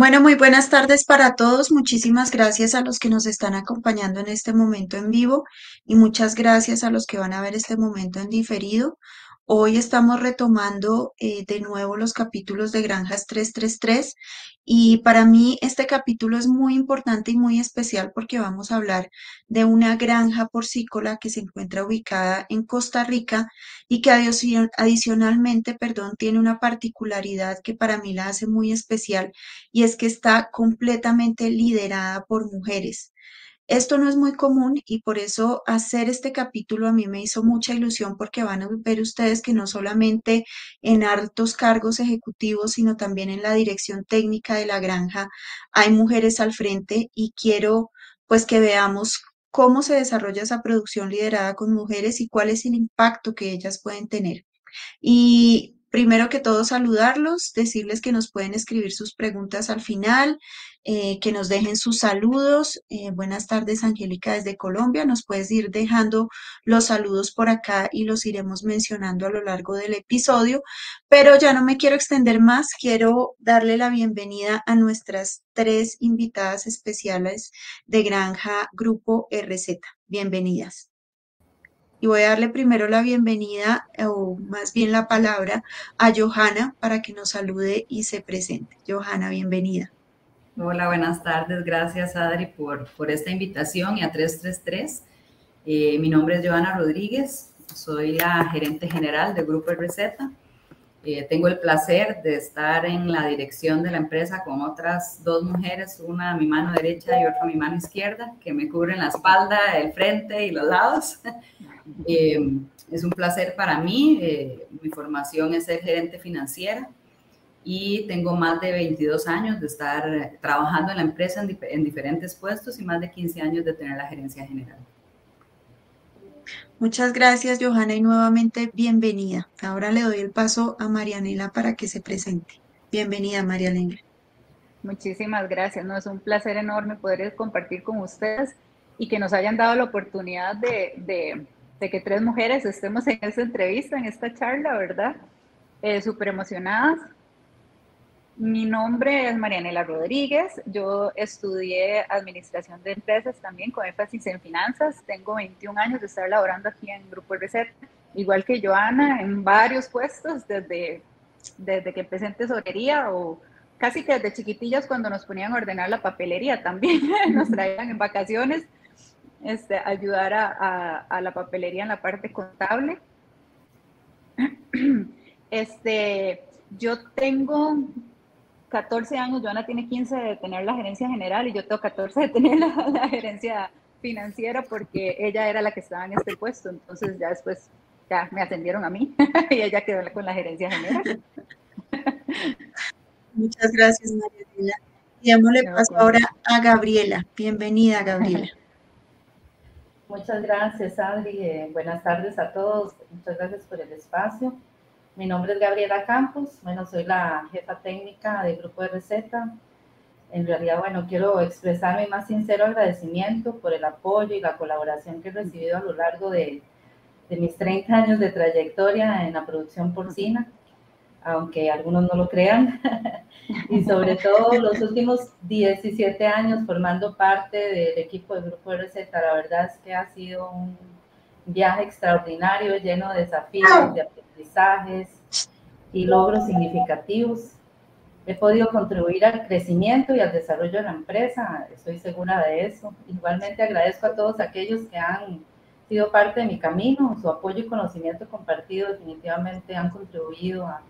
Bueno, muy buenas tardes para todos. Muchísimas gracias a los que nos están acompañando en este momento en vivo y muchas gracias a los que van a ver este momento en diferido. Hoy estamos retomando eh, de nuevo los capítulos de Granjas 333 y para mí este capítulo es muy importante y muy especial porque vamos a hablar de una granja porcícola que se encuentra ubicada en Costa Rica y que adicionalmente, perdón, tiene una particularidad que para mí la hace muy especial y es que está completamente liderada por mujeres. Esto no es muy común y por eso hacer este capítulo a mí me hizo mucha ilusión porque van a ver ustedes que no solamente en altos cargos ejecutivos, sino también en la dirección técnica de la granja hay mujeres al frente y quiero pues que veamos cómo se desarrolla esa producción liderada con mujeres y cuál es el impacto que ellas pueden tener. Y Primero que todo, saludarlos, decirles que nos pueden escribir sus preguntas al final, eh, que nos dejen sus saludos. Eh, buenas tardes, Angélica, desde Colombia. Nos puedes ir dejando los saludos por acá y los iremos mencionando a lo largo del episodio. Pero ya no me quiero extender más. Quiero darle la bienvenida a nuestras tres invitadas especiales de Granja Grupo RZ. Bienvenidas y voy a darle primero la bienvenida o más bien la palabra a Johanna para que nos salude y se presente. Johanna, bienvenida. Hola, buenas tardes. Gracias, Adri, por, por esta invitación y a 333. Eh, mi nombre es Johanna Rodríguez, soy la gerente general del Grupo Receta. Eh, tengo el placer de estar en la dirección de la empresa con otras dos mujeres, una a mi mano derecha y otra a mi mano izquierda, que me cubren la espalda, el frente y los lados. Eh, es un placer para mí. Eh, mi formación es ser gerente financiera y tengo más de 22 años de estar trabajando en la empresa en, en diferentes puestos y más de 15 años de tener la gerencia general. Muchas gracias, Johanna, y nuevamente bienvenida. Ahora le doy el paso a Marianela para que se presente. Bienvenida, Marianela. Muchísimas gracias. No, es un placer enorme poder compartir con ustedes y que nos hayan dado la oportunidad de, de que tres mujeres estemos en esta entrevista, en esta charla, ¿verdad? Eh, Súper emocionadas. Mi nombre es Marianela Rodríguez. Yo estudié Administración de Empresas también con énfasis en finanzas. Tengo 21 años de estar laborando aquí en Grupo Receta, igual que Joana, en varios puestos desde, desde que empecé en tesorería o casi que desde chiquitillas cuando nos ponían a ordenar la papelería también. nos traían en vacaciones este, ayudar a, la papelería en la parte contable. Este, yo tengo 14 años, Joana tiene 15 de tener la gerencia general y yo tengo 14 de tener la, gerencia financiera porque ella era la que estaba en este puesto, entonces ya después ya me atendieron a mí y ella quedó con la gerencia general. Muchas gracias, María. Y le paso ahora a Gabriela. Bienvenida, Gabriela. Muchas gracias, Adri. Eh, buenas tardes a todos. Muchas gracias por el espacio. Mi nombre es Gabriela Campos. Bueno, soy la jefa técnica del Grupo de Receta. En realidad, bueno, quiero expresar mi más sincero agradecimiento por el apoyo y la colaboración que he recibido a lo largo de, de mis 30 años de trayectoria en la producción porcina aunque algunos no lo crean, y sobre todo los últimos 17 años formando parte del equipo del Grupo de Receta, la verdad es que ha sido un viaje extraordinario, lleno de desafíos, de aprendizajes y logros significativos. He podido contribuir al crecimiento y al desarrollo de la empresa, estoy segura de eso. Igualmente agradezco a todos aquellos que han sido parte de mi camino, su apoyo y conocimiento compartido definitivamente han contribuido a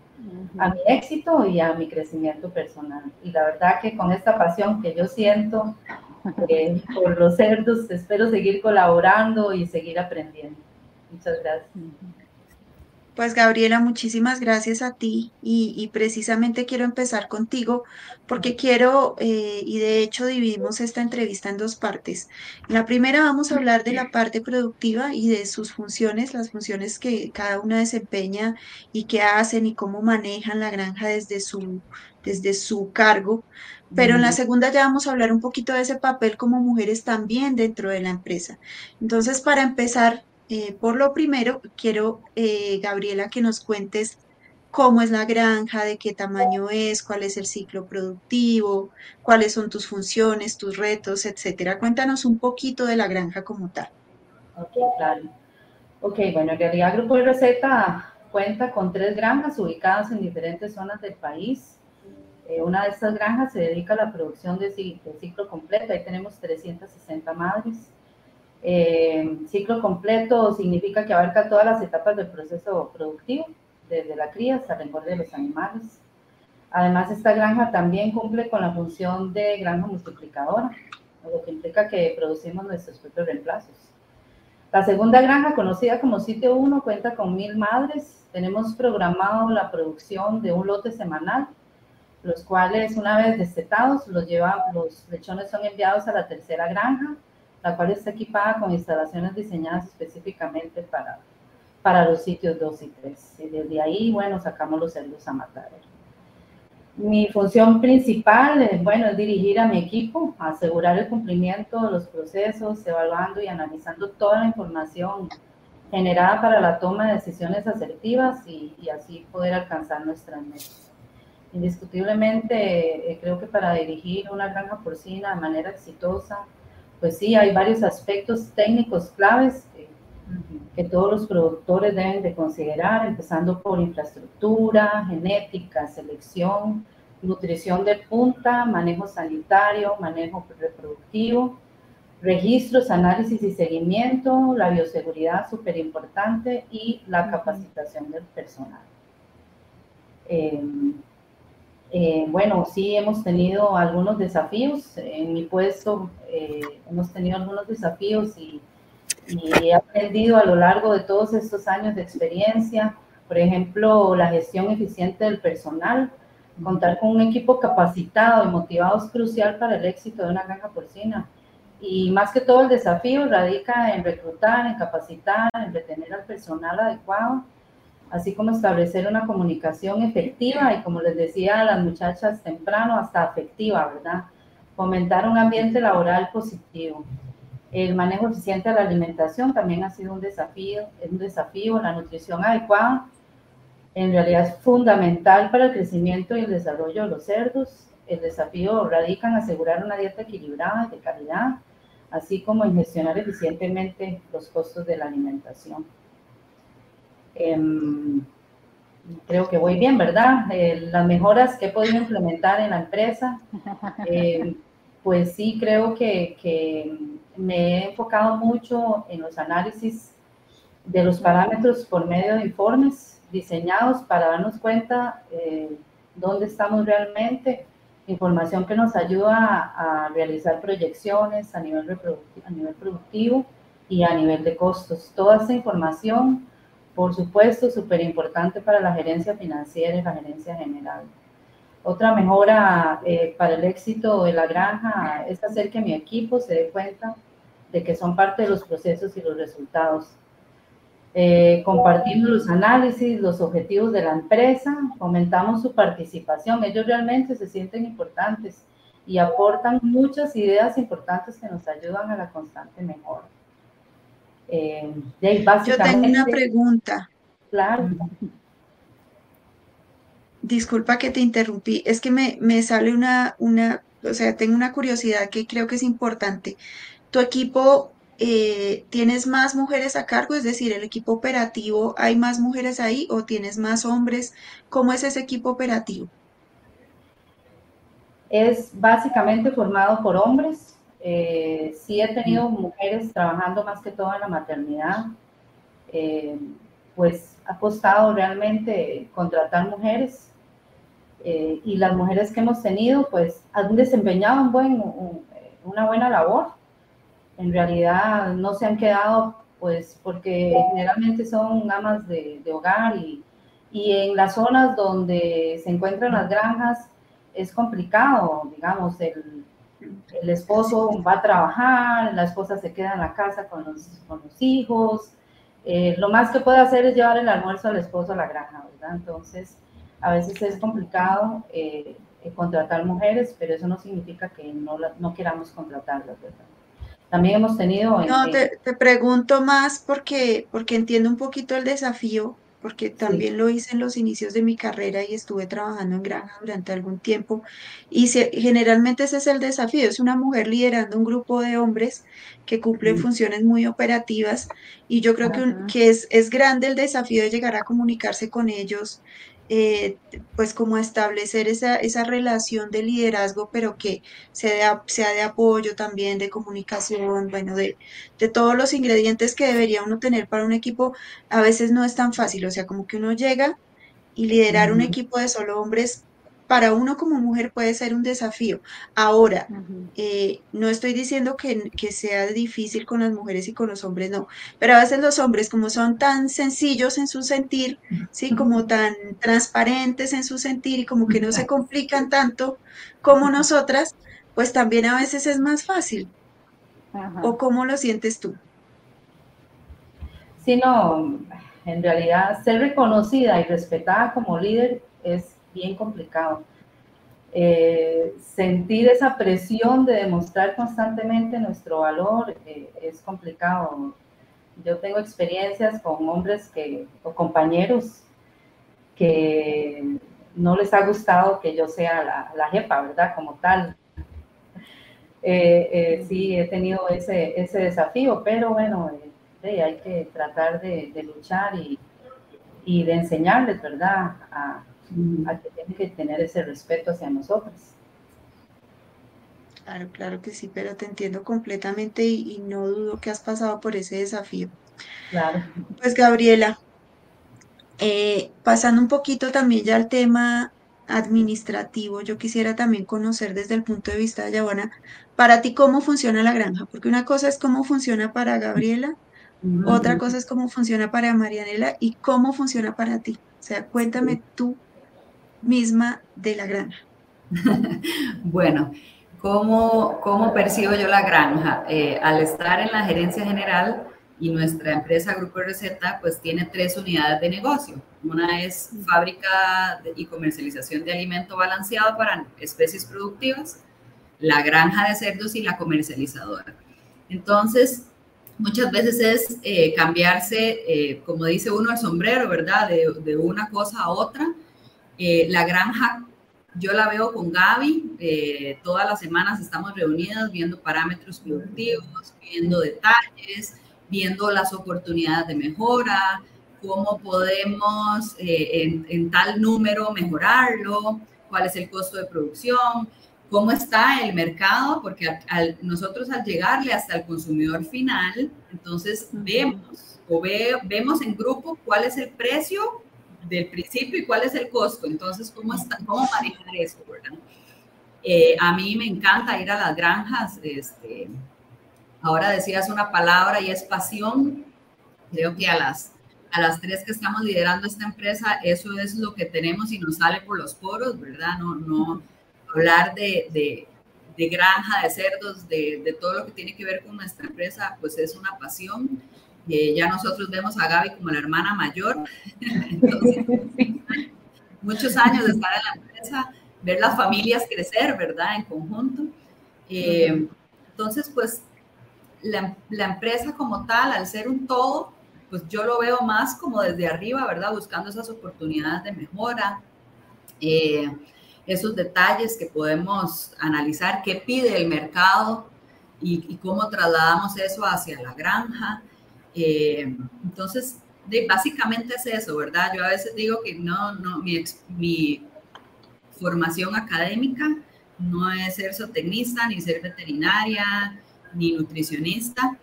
a mi éxito y a mi crecimiento personal. Y la verdad que con esta pasión que yo siento eh, por los cerdos, espero seguir colaborando y seguir aprendiendo. Muchas gracias. Pues Gabriela, muchísimas gracias a ti y, precisamente quiero empezar contigo porque quiero, eh, y de hecho dividimos esta entrevista en dos partes. En la primera vamos a hablar de la parte productiva y de sus funciones, las funciones que cada una desempeña y qué hacen y cómo manejan la granja desde su, desde su cargo. Pero en la segunda ya vamos a hablar un poquito de ese papel como mujeres también dentro de la empresa. Entonces, para empezar, eh, por lo primero, quiero, eh, Gabriela, que nos cuentes cómo es la granja, de qué tamaño es, cuál es el ciclo productivo, cuáles son tus funciones, tus retos, etcétera. Cuéntanos un poquito de la granja como tal. Ok, claro. Ok, bueno, en realidad Grupo de Receta cuenta con tres granjas ubicadas en diferentes zonas del país. Eh, una de estas granjas se dedica a la producción de, ciclo completo, ahí tenemos 360 madres. Eh, ciclo completo significa que abarca todas las etapas del proceso productivo, desde la cría hasta el engorde de los animales. Además, esta granja también cumple con la función de granja multiplicadora, lo que implica que producimos nuestros propios reemplazos. La segunda granja, conocida como Sitio 1, cuenta con mil madres. Tenemos programado la producción de un lote semanal los cuales una vez destetados, los, lleva, los lechones son enviados a la tercera granja, la cual está equipada con instalaciones diseñadas específicamente para, para los sitios 2 y 3. Y desde ahí, bueno, sacamos los cerdos a matar. Mi función principal, bueno, es dirigir a mi equipo, asegurar el cumplimiento de los procesos, evaluando y analizando toda la información generada para la toma de decisiones asertivas y, y así poder alcanzar nuestras metas indiscutiblemente eh, creo que para dirigir una granja porcina de manera exitosa, pues sí, hay varios aspectos técnicos claves que, todos los productores deben de considerar, empezando por infraestructura, genética, selección, nutrición de punta, manejo sanitario, manejo reproductivo, registros, análisis y seguimiento, la bioseguridad súper importante y la capacitación del personal. Eh, eh, bueno, sí hemos tenido algunos desafíos. En mi puesto eh, hemos tenido algunos desafíos y, he aprendido a lo largo de todos estos años de experiencia. Por ejemplo, la gestión eficiente del personal. Contar con un equipo capacitado y motivado es crucial para el éxito de una granja porcina. Y más que todo el desafío radica en reclutar, en capacitar, en retener al personal adecuado así como establecer una comunicación efectiva y como les decía a las muchachas temprano, hasta afectiva, ¿verdad? Fomentar un ambiente laboral positivo. El manejo eficiente de la alimentación también ha sido un desafío, es un desafío, la nutrición adecuada en realidad es fundamental para el crecimiento y el desarrollo de los cerdos. El desafío radica en asegurar una dieta equilibrada y de calidad, así como en gestionar eficientemente los costos de la alimentación. Em, creo que voy bien, ¿verdad? Eh, las mejoras que he podido implementar en la empresa, em, pues sí creo que, que, me he enfocado mucho en los análisis de los parámetros por medio de informes diseñados para darnos cuenta eh, dónde estamos realmente, información que nos ayuda a, a realizar proyecciones a nivel, a nivel productivo y a nivel de costos. Toda esa información por supuesto, súper importante para la gerencia financiera y la gerencia general. Otra mejora eh, para el éxito de la granja es hacer que mi equipo se dé cuenta de que son parte de los procesos y los resultados. Eh, compartimos los análisis, los objetivos de la empresa, fomentamos su participación. Ellos realmente se sienten importantes y aportan muchas ideas importantes que nos ayudan a la constante mejora. Eh, Yo tengo una pregunta. Claro. Disculpa que te interrumpí, es que me, sale una, una, o sea, tengo una curiosidad que creo que es importante. ¿Tu equipo eh, tienes más mujeres a cargo? Es decir, el equipo operativo, ¿hay más mujeres ahí o tienes más hombres? ¿Cómo es ese equipo operativo? Es básicamente formado por hombres, eh, sí he tenido mujeres trabajando más que todo en la maternidad, eh, pues ha costado realmente contratar mujeres eh, y las mujeres que hemos tenido pues han desempeñado un buen, una buena labor. En realidad no se han quedado pues porque generalmente son amas de, de hogar y, y en las zonas donde se encuentran las granjas es complicado, digamos, el, el esposo va a trabajar, la esposa se queda en la casa con los, con los hijos. Eh, lo más que puede hacer es llevar el almuerzo al esposo a la granja, ¿verdad? Entonces, a veces es complicado eh, eh, contratar mujeres, pero eso no significa que no, no queramos contratarlas, ¿verdad? También hemos tenido... No, te, te, pregunto más porque, porque entiendo un poquito el desafío porque también lo hice en los inicios de mi carrera y estuve trabajando en granja durante algún tiempo. Y generalmente ese es el desafío, es una mujer liderando un grupo de hombres que cumplen funciones muy operativas. Y yo creo que, que es, es grande el desafío de llegar a comunicarse con ellos, eh, pues como establecer esa, esa, relación de liderazgo, pero que sea de, sea de apoyo también, de comunicación, bueno, de, de, todos los ingredientes que debería uno tener para un equipo, a veces no es tan fácil, o sea, como que uno llega y liderar un equipo de solo hombres para uno como mujer puede ser un desafío. Ahora, eh, no estoy diciendo que, sea difícil con las mujeres y con los hombres, no, pero a veces los hombres como son tan sencillos en su sentir, ¿sí? Como tan transparentes en su sentir y como que no se complican tanto como nosotras, pues también a veces es más fácil. ¿O cómo lo sientes tú? Sí, no, en realidad ser reconocida y respetada como líder es bien complicado. Eh, sentir esa presión de demostrar constantemente nuestro valor eh, es complicado. Yo tengo experiencias con hombres que, o compañeros que no les ha gustado que yo sea la, la jefa, ¿verdad? Como tal. Eh, sí, he tenido ese, ese desafío, pero bueno, hay que tratar de, luchar y, de enseñarles, ¿verdad? A que tienen que tener ese respeto hacia nosotros. Claro, claro que sí, pero te entiendo completamente y, no dudo que has pasado por ese desafío. Claro. Pues Gabriela, eh, pasando un poquito también ya al tema administrativo, yo quisiera también conocer desde el punto de vista de Yabana, para ti cómo funciona la granja, porque una cosa es cómo funciona para Gabriela, otra cosa es cómo funciona para Marianela y cómo funciona para ti. O sea, cuéntame tú misma de la granja? bueno, ¿cómo, ¿cómo, percibo yo la granja? Eh, al estar en la gerencia general y nuestra empresa Grupo Receta, pues tiene tres unidades de negocio. Una es fábrica y comercialización de alimento balanceado para especies productivas, la granja de cerdos y la comercializadora. Entonces, muchas veces es eh, cambiarse, eh, como dice uno, el sombrero, ¿verdad? De, de, una cosa a otra eh, la granja, yo la veo con Gaby, eh, todas las semanas estamos reunidas viendo parámetros productivos, viendo detalles, viendo las oportunidades de mejora, cómo podemos eh, en, tal número mejorarlo, cuál es el costo de producción, cómo está el mercado, porque nosotros al llegarle hasta el consumidor final, entonces vemos o vemos en grupo cuál es el precio del principio y cuál es el costo. Entonces, ¿cómo, está, cómo manejar eso? ¿verdad? Eh, a mí me encanta ir a las granjas. Este, ahora decías una palabra y es pasión. Creo que a las, a las tres que estamos liderando esta empresa, eso es lo que tenemos y nos sale por los poros, ¿verdad? No, no hablar de, de, de granja, de cerdos, de, de, todo lo que tiene que ver con nuestra empresa, pues es una pasión ya nosotros vemos a Gaby como la hermana mayor. muchos años de estar en la empresa, ver las familias crecer, ¿verdad? En conjunto. Eh, entonces, pues, la, la, empresa como tal, al ser un todo, pues yo lo veo más como desde arriba, ¿verdad? Buscando esas oportunidades de mejora, eh, esos detalles que podemos analizar, qué pide el mercado y, y cómo trasladamos eso hacia la granja. Eh, entonces, básicamente es eso, ¿verdad? Yo a veces digo que no, no, mi, mi formación académica no es ser zootecnista, ni ser veterinaria, ni nutricionista,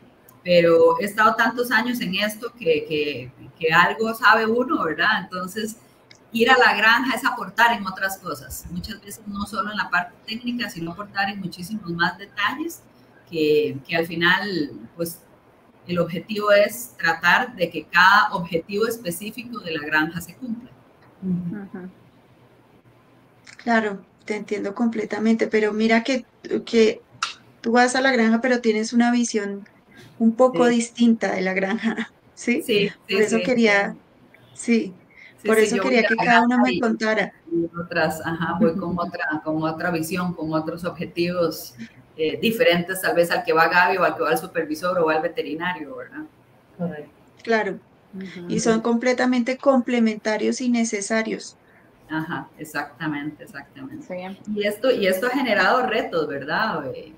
pero he estado tantos años en esto que, que, que, algo sabe uno, ¿verdad? Entonces, ir a la granja es aportar en otras cosas, muchas veces no solo en la parte técnica, sino aportar en muchísimos más detalles que, que al final, pues el objetivo es tratar de que cada objetivo específico de la granja se cumpla. Claro, te entiendo completamente, pero mira que, que tú vas a la granja, pero tienes una visión un poco distinta de la granja, ¿sí? Sí, sí Por eso quería, sí, por eso quería que cada uno me contara. otras, ajá, voy con otra, con otra visión, con otros objetivos eh, diferentes tal vez al que va Gaby o al que va al supervisor o al veterinario, ¿verdad? Claro, y son completamente complementarios y necesarios. Ajá, exactamente, exactamente. Y, esto, y esto ha generado retos, ¿verdad? Eh,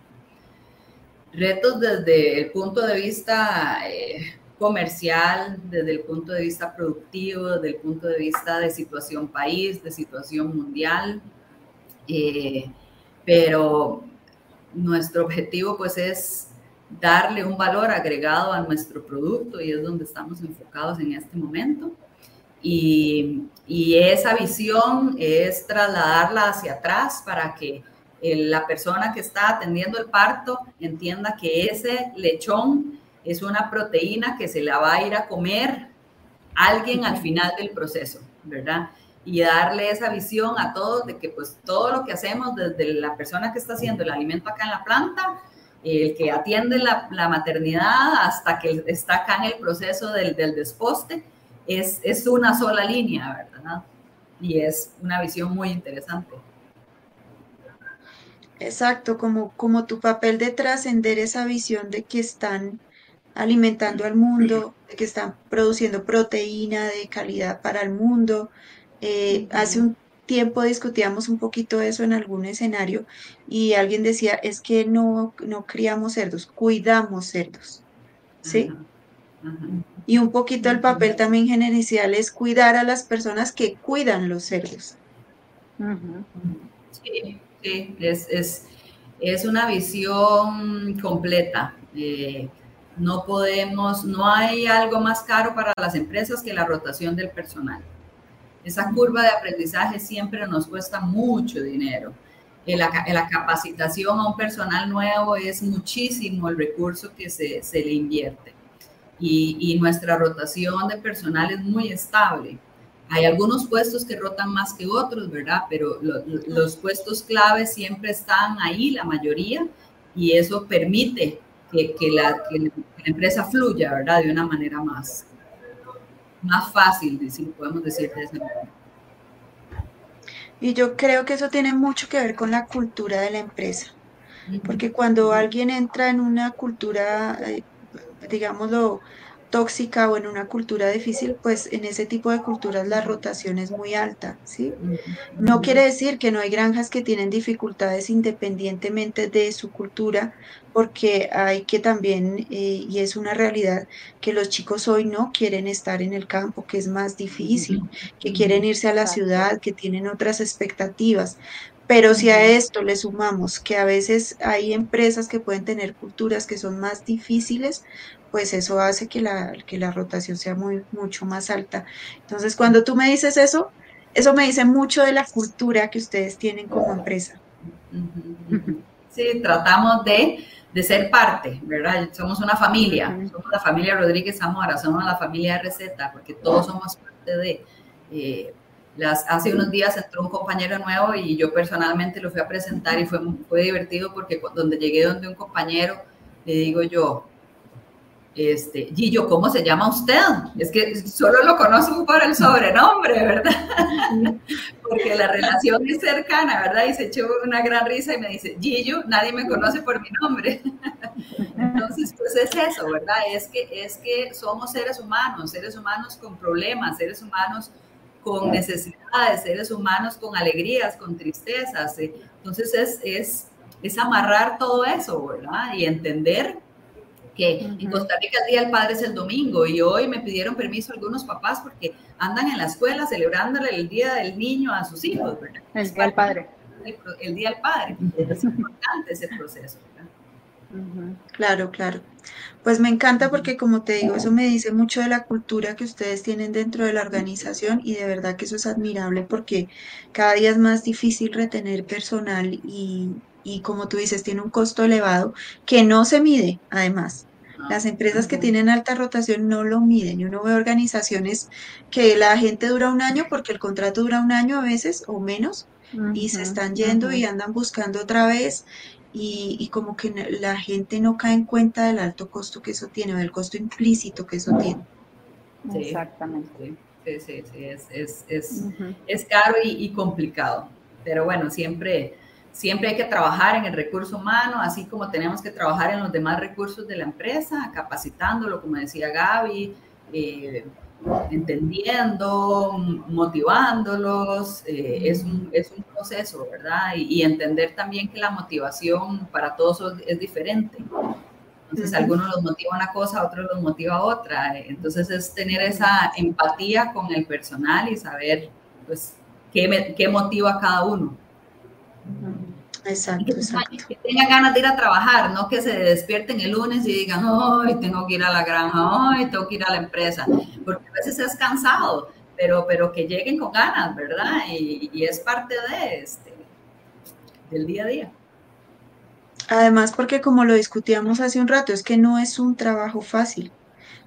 retos desde el punto de vista eh, comercial, desde el punto de vista productivo, desde el punto de vista de situación país, de situación mundial. Eh, pero nuestro objetivo pues es darle un valor agregado a nuestro producto y es donde estamos enfocados en este momento. Y, y esa visión es trasladarla hacia atrás para que la persona que está atendiendo el parto entienda que ese lechón es una proteína que se la va a ir a comer alguien al final del proceso, ¿verdad? Y darle esa visión a todos de que pues todo lo que hacemos desde la persona que está haciendo el alimento acá en la planta el que atiende la, maternidad hasta que está acá en el proceso del, desposte, es, es, una sola línea, ¿verdad? Y es una visión muy interesante. Exacto, como, como tu papel de trascender esa visión de que están alimentando al mundo, de que están produciendo proteína de calidad para el mundo. Eh, hace un tiempo discutíamos un poquito eso en algún escenario y alguien decía, es que no, no criamos cerdos, cuidamos cerdos. ¿Sí? Y un poquito el papel también gerencial es cuidar a las personas que cuidan los cerdos. Sí, sí, es, es, una visión completa. Eh, no podemos, no hay algo más caro para las empresas que la rotación del personal. Esa curva de aprendizaje siempre nos cuesta mucho dinero. La, la capacitación a un personal nuevo es muchísimo el recurso que se, se le invierte. Y, y, nuestra rotación de personal es muy estable. Hay algunos puestos que rotan más que otros, ¿verdad? Pero los puestos clave siempre están ahí, la mayoría, y eso permite que, que, la, que la empresa fluya, ¿verdad? De una manera más, más fácil, si podemos decir de esa manera. Y yo creo que eso tiene mucho que ver con la cultura de la empresa, porque cuando alguien entra en una cultura, eh, digámoslo, tóxica o en una cultura difícil, pues en ese tipo de culturas la rotación es muy alta, ¿sí? No quiere decir que no hay granjas que tienen dificultades independientemente de su cultura, porque hay que también, eh, y es una realidad, que los chicos hoy no quieren estar en el campo, que es más difícil, que quieren irse a la ciudad, que tienen otras expectativas. Pero si a esto le sumamos que a veces hay empresas que pueden tener culturas que son más difíciles, pues eso hace que la, que la rotación sea muy, mucho más alta. Entonces, cuando tú me dices eso, eso me dice mucho de la cultura que ustedes tienen como empresa. Sí, tratamos de, de ser parte, ¿verdad? Somos una familia, somos la familia Rodríguez Zamora, somos la familia de Receta, porque todos somos parte de... Eh, las, hace unos días entró un compañero nuevo y yo personalmente lo fui a presentar y fue, fue divertido porque donde llegué donde un compañero, le digo yo, este, Gillo, ¿cómo se llama usted? Es que solo lo conozco por el sobrenombre, ¿verdad? Porque la relación es cercana, ¿verdad? Y se echó una gran risa y me dice, Gillo, nadie me conoce por mi nombre. Entonces, pues es eso, ¿verdad? Es que, es que somos seres humanos, seres humanos con problemas, seres humanos con necesidades, seres humanos con alegrías, con tristezas. Entonces, es, es, es amarrar todo eso, ¿verdad? Y entender que en Costa Rica el Día del Padre es el domingo y hoy me pidieron permiso algunos papás porque andan en la escuela celebrándole el Día del Niño a sus hijos, El Día del Padre. El, Día del Padre. Es importante ese proceso. Claro, claro. Pues me encanta porque como te digo, eso me dice mucho de la cultura que ustedes tienen dentro de la organización y de verdad que eso es admirable porque cada día es más difícil retener personal y, y como tú dices, tiene un costo elevado que no se mide, además. Las empresas que tienen alta rotación no lo miden y uno ve organizaciones que la gente dura un año porque el contrato dura un año a veces o menos y se están yendo y andan buscando otra vez y, como que la gente no cae en cuenta del alto costo que eso tiene o del costo implícito que eso tiene. Exactamente. Sí, sí, sí, es, es, es, es caro y, y complicado, pero bueno, siempre Siempre hay que trabajar en el recurso humano, así como tenemos que trabajar en los demás recursos de la empresa, capacitándolo, como decía Gaby, eh, entendiendo, motivándolos, eh, es, un, es, un, proceso, ¿verdad? Y, entender también que la motivación para todos es diferente. Entonces, algunos los motiva una cosa, otros los motiva otra. Entonces, es tener esa empatía con el personal y saber, pues, qué, qué motiva a cada uno. Exacto, exacto. Que tengan ganas de ir a trabajar, no que se despierten el lunes y digan, hoy tengo que ir a la granja, hoy tengo que ir a la empresa, porque a veces es cansado, pero, pero que lleguen con ganas, ¿verdad? Y, es parte de este, del día a día. Además, porque como lo discutíamos hace un rato, es que no es un trabajo fácil.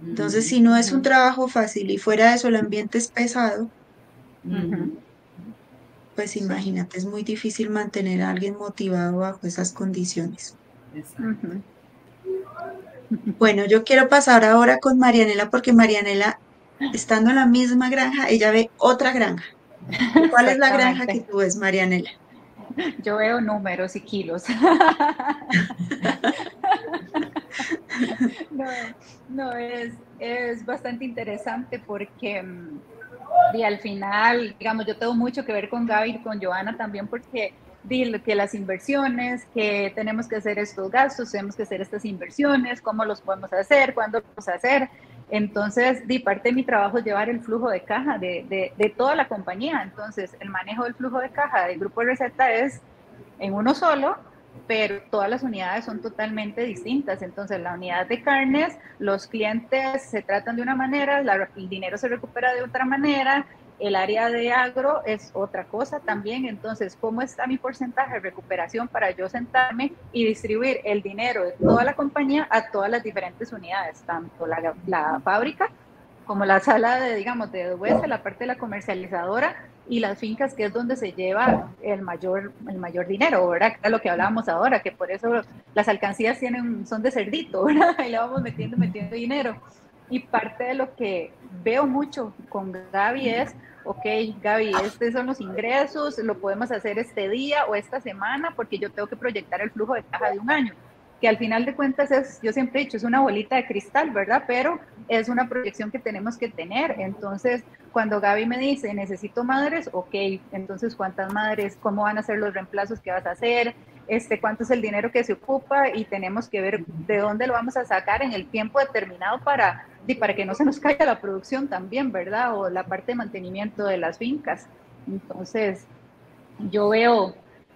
Entonces, si no es un trabajo fácil y fuera de eso el ambiente es pesado, pues imagínate, es muy difícil mantener a alguien motivado bajo esas condiciones. Bueno, yo quiero pasar ahora con Marianela porque Marianela, estando en la misma granja, ella ve otra granja. ¿Cuál es la granja que tú ves, Marianela? Yo veo números y kilos. no, no es, es bastante interesante porque mm, y al final, digamos, yo tengo mucho que ver con Gaby y con Joana también porque que las inversiones, que tenemos que hacer estos gastos, tenemos que hacer estas inversiones, cómo los podemos hacer, cuándo los hacer. Entonces, di, parte de mi trabajo llevar el flujo de caja de, de, de, toda la compañía. Entonces, el manejo del flujo de caja del grupo de receta es en uno solo, pero todas las unidades son totalmente distintas. Entonces, la unidad de carnes, los clientes se tratan de una manera, el dinero se recupera de otra manera, el área de agro es otra cosa también. Entonces, ¿cómo está mi porcentaje de recuperación para yo sentarme y distribuir el dinero de toda la compañía a todas las diferentes unidades, tanto la, la fábrica como la sala de, digamos, de huesa, la parte de la comercializadora, y las fincas, que es donde se lleva el mayor, el mayor dinero, ¿verdad? Lo que hablábamos ahora, que por eso las alcancías tienen, son de cerdito, ¿verdad? Y le vamos metiendo, metiendo dinero. Y parte de lo que veo mucho con Gaby es, ok, Gaby, estos son los ingresos, lo podemos hacer este día o esta semana, porque yo tengo que proyectar el flujo de caja de un año que al final de cuentas es, yo siempre he dicho, es una bolita de cristal, ¿verdad? Pero es una proyección que tenemos que tener. Entonces, cuando Gaby me dice, necesito madres, ok, entonces, ¿cuántas madres? ¿Cómo van a ser los reemplazos que vas a hacer? Este, ¿Cuánto es el dinero que se ocupa? Y tenemos que ver de dónde lo vamos a sacar en el tiempo determinado para, para que no se nos caiga la producción también, ¿verdad? O la parte de mantenimiento de las fincas. Entonces, yo veo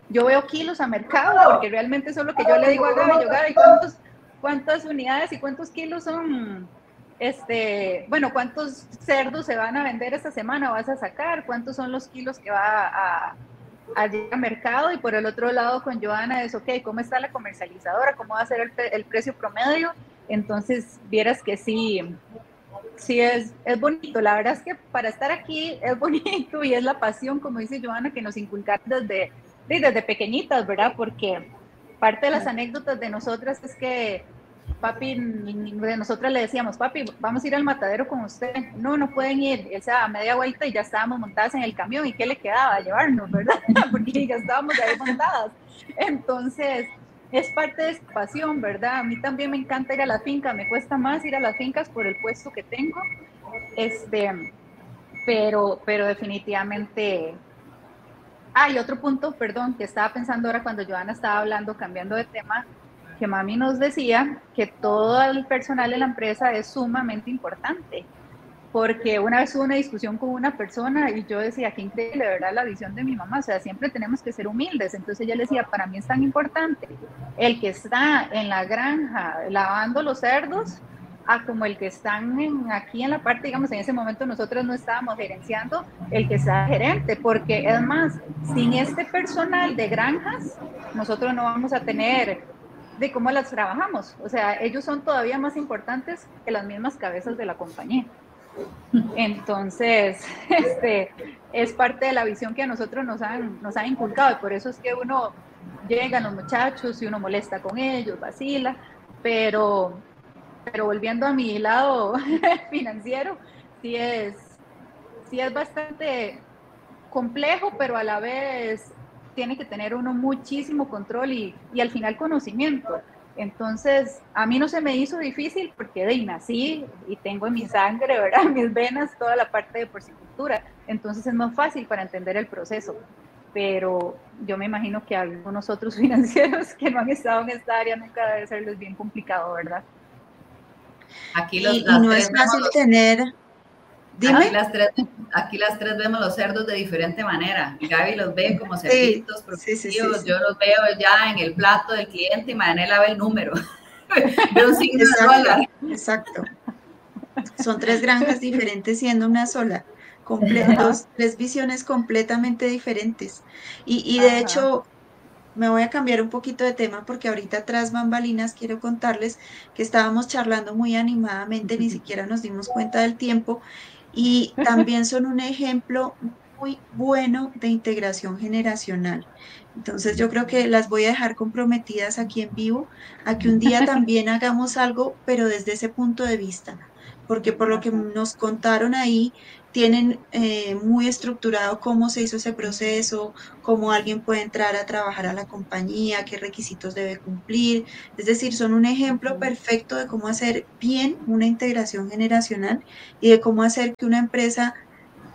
yo veo kilos a mercado, porque realmente eso es lo que yo le digo a Gaby, yo, Gaby, ¿cuántos, ¿cuántas unidades y cuántos kilos son, este, bueno, cuántos cerdos se van a vender esta semana, vas a sacar, cuántos son los kilos que va a, a al mercado, y por el otro lado con Joana es, ok, ¿cómo está la comercializadora? ¿Cómo va a ser el, precio promedio? Entonces, vieras que sí, sí es, es bonito. La verdad es que para estar aquí es bonito y es la pasión, como dice Joana, que nos inculcaron desde desde pequeñitas, ¿verdad? Porque parte de las anécdotas de nosotras es que papi, de nosotras le decíamos, papi, vamos a ir al matadero con usted. No, no pueden ir. Él se a media vuelta y ya estábamos montadas en el camión. ¿Y qué le quedaba? Llevarnos, ¿verdad? Porque ya estábamos ahí montadas. Entonces, es parte de esa pasión, ¿verdad? A mí también me encanta ir a la finca. Me cuesta más ir a las fincas por el puesto que tengo. Este, pero, pero definitivamente Ah, y otro punto, perdón, que estaba pensando ahora cuando Joana estaba hablando, cambiando de tema, que mami nos decía que todo el personal de la empresa es sumamente importante, porque una vez hubo una discusión con una persona y yo decía, qué increíble, ¿verdad? La visión de mi mamá, o sea, siempre tenemos que ser humildes, entonces ella le decía, para mí es tan importante el que está en la granja lavando los cerdos, a como el que están aquí en la parte, digamos, en ese momento nosotros no estábamos gerenciando el que está gerente, porque es más, sin este personal de granjas, nosotros no vamos a tener de cómo las trabajamos. O sea, ellos son todavía más importantes que las mismas cabezas de la compañía. Entonces, este, es parte de la visión que a nosotros nos han, nos han inculcado y por eso es que uno llega a los muchachos y uno molesta con ellos, vacila, pero pero volviendo a mi lado financiero, sí es, sí es bastante complejo, pero a la vez tiene que tener uno muchísimo control y, y al final conocimiento. Entonces, a mí no se me hizo difícil porque de nací y tengo en mi sangre, ¿verdad? Mis venas toda la parte de porcicultura. Entonces es más fácil para entender el proceso. Pero yo me imagino que algunos otros financieros que no han estado en esta área nunca debe serles bien complicado, ¿verdad? Aquí los, y, no es fácil tener Dime. Aquí las, tres, aquí las tres vemos los cerdos de diferente manera. Gaby los ve como cerditos sí, yo los veo ya en el plato del cliente y Mayanela ve el número. Veo un signo exacto, exacto. Son tres granjas diferentes siendo una sola. Completos, tres visiones completamente diferentes. Y, y de hecho, me voy a cambiar un poquito de tema porque ahorita tras bambalinas quiero contarles que estábamos charlando muy animadamente, ni siquiera nos dimos cuenta del tiempo y también son un ejemplo muy bueno de integración generacional. Entonces yo creo que las voy a dejar comprometidas aquí en vivo a que un día también hagamos algo, pero desde ese punto de vista, porque por lo que nos contaron ahí, tienen eh, muy estructurado cómo se hizo ese proceso, cómo alguien puede entrar a trabajar a la compañía, qué requisitos debe cumplir. Es decir, son un ejemplo perfecto de cómo hacer bien una integración generacional y de cómo hacer que una empresa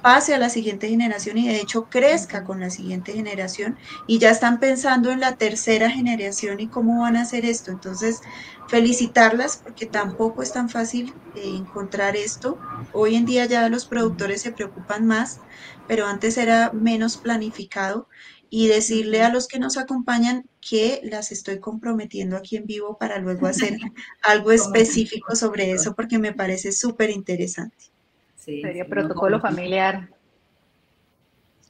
pase a la siguiente generación y de hecho crezca con la siguiente generación y ya están pensando en la tercera generación y cómo van a hacer esto. Entonces, felicitarlas porque tampoco es tan fácil eh, encontrar esto. Hoy en día ya los productores se preocupan más, pero antes era menos planificado y decirle a los que nos acompañan que las estoy comprometiendo aquí en vivo para luego hacer algo específico sobre eso porque me parece súper interesante. Sería protocolo familiar.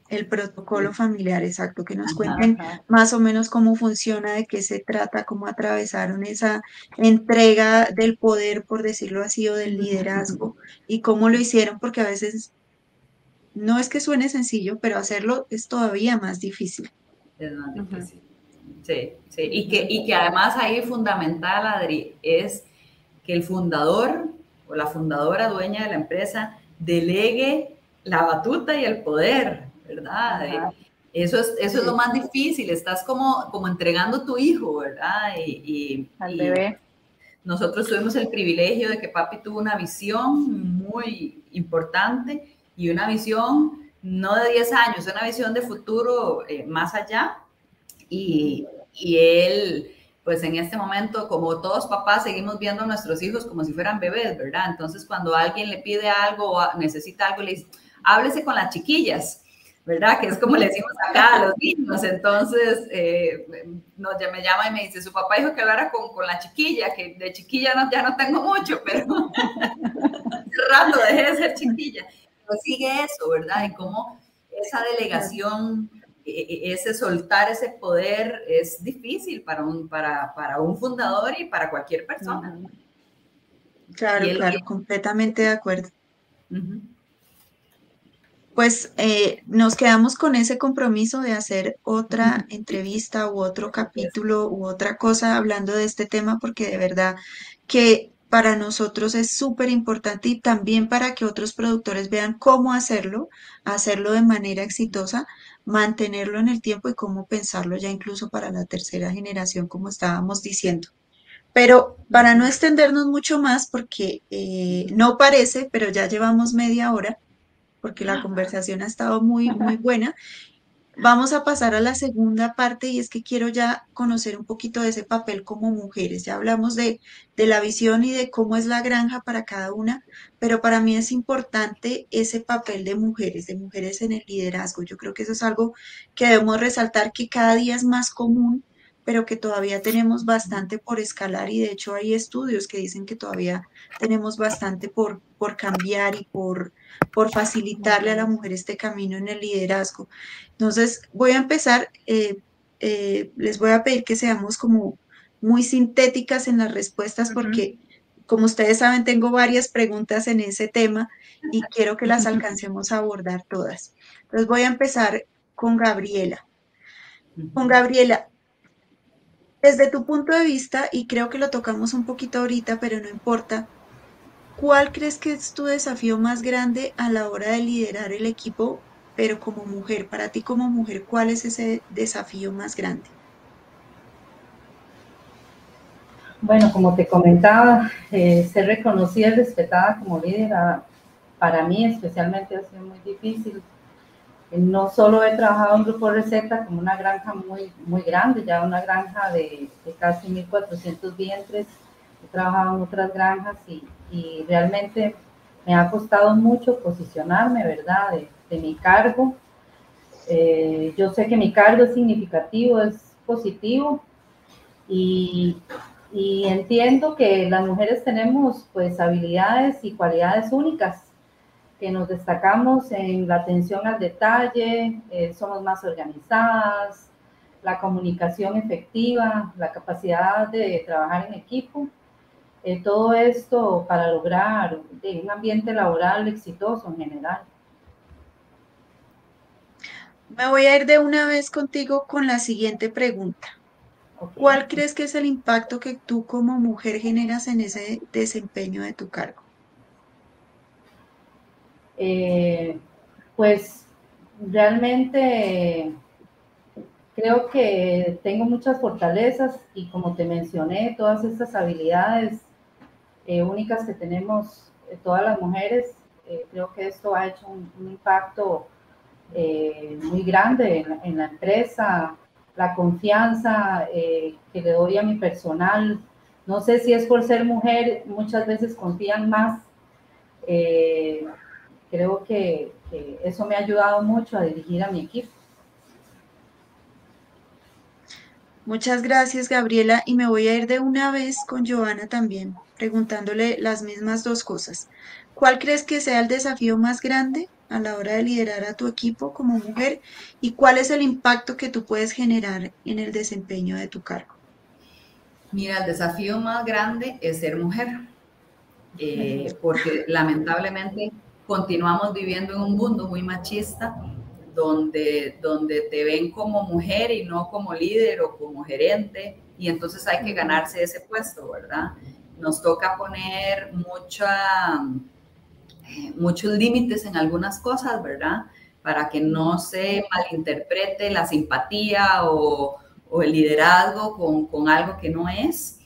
El protocolo familiar, exacto, que nos cuenten más o menos cómo funciona, de qué se trata, cómo atravesaron esa entrega del poder, por decirlo así, o del liderazgo, y cómo lo hicieron, porque a veces no es que suene sencillo, pero hacerlo es todavía más difícil. Es más difícil. Sí, sí. Y que, y que además ahí fundamental, Adri, es que el fundador o la fundadora dueña de la empresa delegue la batuta y el poder, ¿verdad? Eso es, eso es lo más difícil, estás como, como entregando tu hijo, ¿verdad? Y, Al bebé. Nosotros tuvimos el privilegio de que papi tuvo una visión muy importante y una visión no de 10 años, una visión de futuro eh, más allá. Y, y él pues en este momento, como todos papás, seguimos viendo a nuestros hijos como si fueran bebés, ¿verdad? Entonces, cuando alguien le pide algo o necesita algo, le dice, háblese con las chiquillas, ¿verdad? Que es como le decimos acá a los niños. Entonces, eh, ya me llama y me dice, su papá dijo que hablara con, con la chiquilla, que de chiquilla no, ya no tengo mucho, pero rato dejé de ser chiquilla. Pero sigue eso, ¿verdad? Y cómo esa delegación ese soltar ese poder es difícil para un, para, para un fundador y para cualquier persona. Claro, claro, completamente de acuerdo. Pues eh, nos quedamos con ese compromiso de hacer otra entrevista u otro capítulo u otra cosa hablando de este tema porque de verdad que para nosotros es súper importante y también para que otros productores vean cómo hacerlo, hacerlo de manera exitosa, mantenerlo en el tiempo y cómo pensarlo ya incluso para la tercera generación, como estábamos diciendo. Pero para no extendernos mucho más, porque eh, no parece, pero ya llevamos media hora, porque la conversación ha estado muy, muy buena Vamos a pasar a la segunda parte y es que quiero ya conocer un poquito de ese papel como mujeres. Ya hablamos de, de, la visión y de cómo es la granja para cada una, pero para mí es importante ese papel de mujeres, de mujeres en el liderazgo. Yo creo que eso es algo que debemos resaltar que cada día es más común, pero que todavía tenemos bastante por escalar y de hecho hay estudios que dicen que todavía tenemos bastante por, por cambiar y por por facilitarle a la mujer este camino en el liderazgo. Entonces, voy a empezar, eh, eh, les voy a pedir que seamos como muy sintéticas en las respuestas porque, como ustedes saben, tengo varias preguntas en ese tema y quiero que las alcancemos a abordar todas. Entonces, voy a empezar con Gabriela. Con Gabriela, desde tu punto de vista, y creo que lo tocamos un poquito ahorita, pero no importa, ¿Cuál crees que es tu desafío más grande a la hora de liderar el equipo, pero como mujer? Para ti como mujer, ¿cuál es ese desafío más grande? Bueno, como te comentaba, eh, ser reconocida y respetada como líder ah, para mí especialmente ha sido muy difícil. Eh, no solo he trabajado en Grupo Receta como una granja muy, muy grande, ya una granja de, de casi 1.400 vientres, he trabajado en otras granjas y, y, realmente me ha costado mucho posicionarme, ¿verdad?, de, mi cargo. Eh, yo sé que mi cargo es significativo, es positivo y, y entiendo que las mujeres tenemos pues habilidades y cualidades únicas, que nos destacamos en la atención al detalle, eh, somos más organizadas, la comunicación efectiva, la capacidad de trabajar en equipo, eh, todo esto para lograr un ambiente laboral exitoso en general. Me voy a ir de una vez contigo con la siguiente pregunta. ¿Cuál crees que es el impacto que tú como mujer generas en ese desempeño de tu cargo? Eh, pues realmente creo que tengo muchas fortalezas y como te mencioné, todas estas habilidades eh, únicas que tenemos eh, todas las mujeres, creo que esto ha hecho un, impacto muy grande en, en la empresa, la confianza eh, que le doy a mi personal. No sé si es por ser mujer, muchas veces confían más. Eh, creo que, eso me ha ayudado mucho a dirigir a mi equipo. Muchas gracias, Gabriela. Y me voy a ir de una vez con Joana también, preguntándole las mismas dos cosas. ¿Cuál crees que sea el desafío más grande a la hora de liderar a tu equipo como mujer y cuál es el impacto que tú puedes generar en el desempeño de tu cargo? Mira, el desafío más grande es ser mujer, eh, porque lamentablemente continuamos viviendo en un mundo muy machista donde, donde te ven como mujer y no como líder o como gerente, y entonces hay que ganarse ese puesto, ¿verdad? Nos toca poner mucha muchos límites en algunas cosas, ¿verdad? Para que no se malinterprete la simpatía o, el liderazgo con, algo que no es.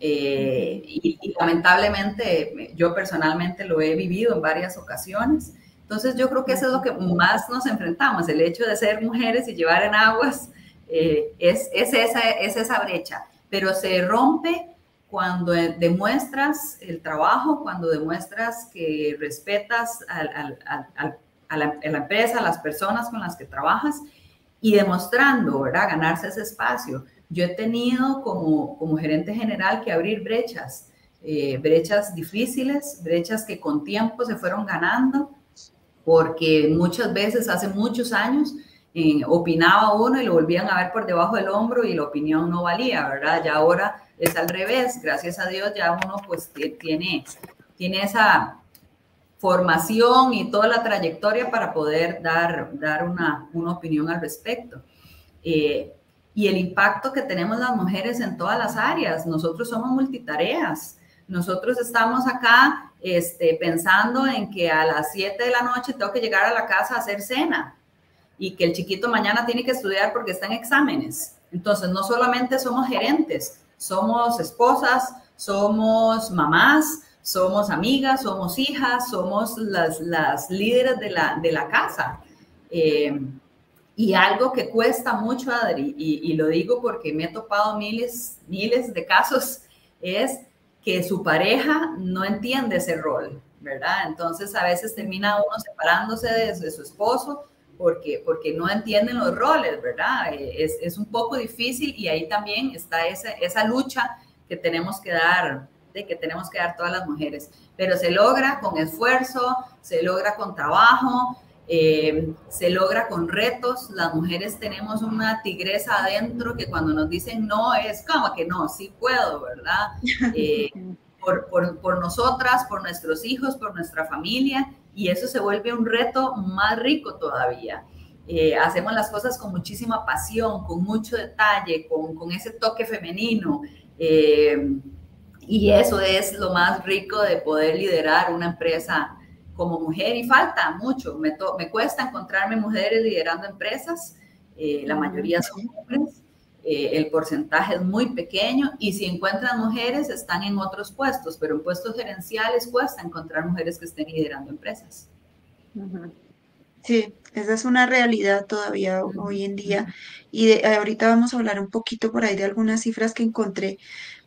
Eh, y, lamentablemente yo personalmente lo he vivido en varias ocasiones. Entonces yo creo que eso es lo que más nos enfrentamos, el hecho de ser mujeres y llevar en aguas eh, es, es, esa, es esa brecha, pero se rompe cuando demuestras el trabajo, cuando demuestras que respetas a, la, empresa, a las personas con las que trabajas y demostrando, ¿verdad? Ganarse ese espacio. Yo he tenido como, como gerente general que abrir brechas, eh, brechas difíciles, brechas que con tiempo se fueron ganando, porque muchas veces, hace muchos años, eh, opinaba uno y lo volvían a ver por debajo del hombro y la opinión no valía, ¿verdad? Ya ahora es al revés, gracias a Dios ya uno pues tiene, tiene esa formación y toda la trayectoria para poder dar, dar una, una opinión al respecto. Eh, y el impacto que tenemos las mujeres en todas las áreas. Nosotros somos multitareas. Nosotros estamos acá este, pensando en que a las 7 de la noche tengo que llegar a la casa a hacer cena y que el chiquito mañana tiene que estudiar porque está en exámenes. Entonces, no solamente somos gerentes, somos esposas, somos mamás, somos amigas, somos hijas, somos las, las líderes de la, de la casa. Eh, y algo que cuesta mucho, Adri, y, y, lo digo porque me he topado miles, miles de casos, es que su pareja no entiende ese rol, ¿verdad? Entonces a veces termina uno separándose de, su esposo porque, porque no entienden los roles, ¿verdad? Eh, es, es un poco difícil y ahí también está esa, esa lucha que tenemos que dar, de que tenemos que dar todas las mujeres. Pero se logra con esfuerzo, se logra con trabajo, eh, se logra con retos. Las mujeres tenemos una tigresa adentro que cuando nos dicen no es como que no, sí puedo, ¿verdad? Eh, por, por, por, nosotras, por nuestros hijos, por nuestra familia y eso se vuelve un reto más rico todavía. Eh, hacemos las cosas con muchísima pasión, con mucho detalle, con, con ese toque femenino. Y eso es lo más rico de poder liderar una empresa como mujer. Y falta mucho. Me, me cuesta encontrarme mujeres liderando empresas. Eh, la mayoría son hombres. eh, el porcentaje es muy pequeño y si encuentran mujeres están en otros puestos, pero en puestos gerenciales cuesta encontrar mujeres que estén liderando empresas. Sí, esa es una realidad todavía hoy en día y ahorita vamos a hablar un poquito por ahí de algunas cifras que encontré,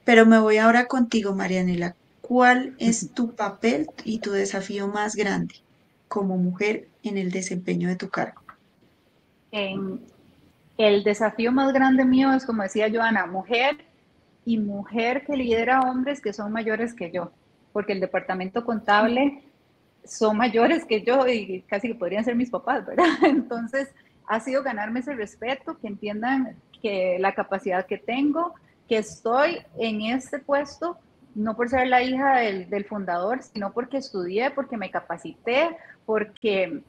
pero me voy ahora contigo, Marianela. ¿Cuál es tu papel y tu desafío más grande como mujer en el desempeño de tu cargo? el desafío más grande mío es, como decía Joana, mujer y mujer que lidera hombres que son mayores que yo, porque el departamento contable son mayores que yo y casi que podrían ser mis papás, ¿verdad? Entonces, ha sido ganarme ese respeto, que entiendan que la capacidad que tengo, que estoy en este puesto no por ser la hija del, fundador, sino porque estudié, porque me capacité, porque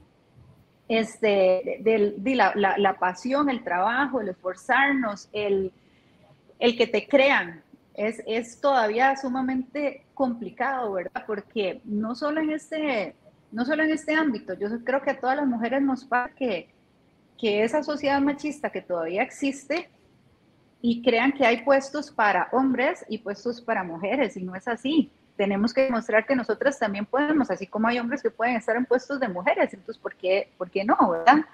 este, de, la, pasión, el trabajo, el esforzarnos, el, el que te crean, es, es, todavía sumamente complicado, ¿verdad? Porque no solo en este, no solo en este ámbito, yo creo que a todas las mujeres nos pasa que, que esa sociedad machista que todavía existe, y crean que hay puestos para hombres y puestos para mujeres y no es así. Tenemos que demostrar que nosotras también podemos, así como hay hombres que pueden estar en puestos de mujeres, entonces, ¿por qué, por qué no, verdad?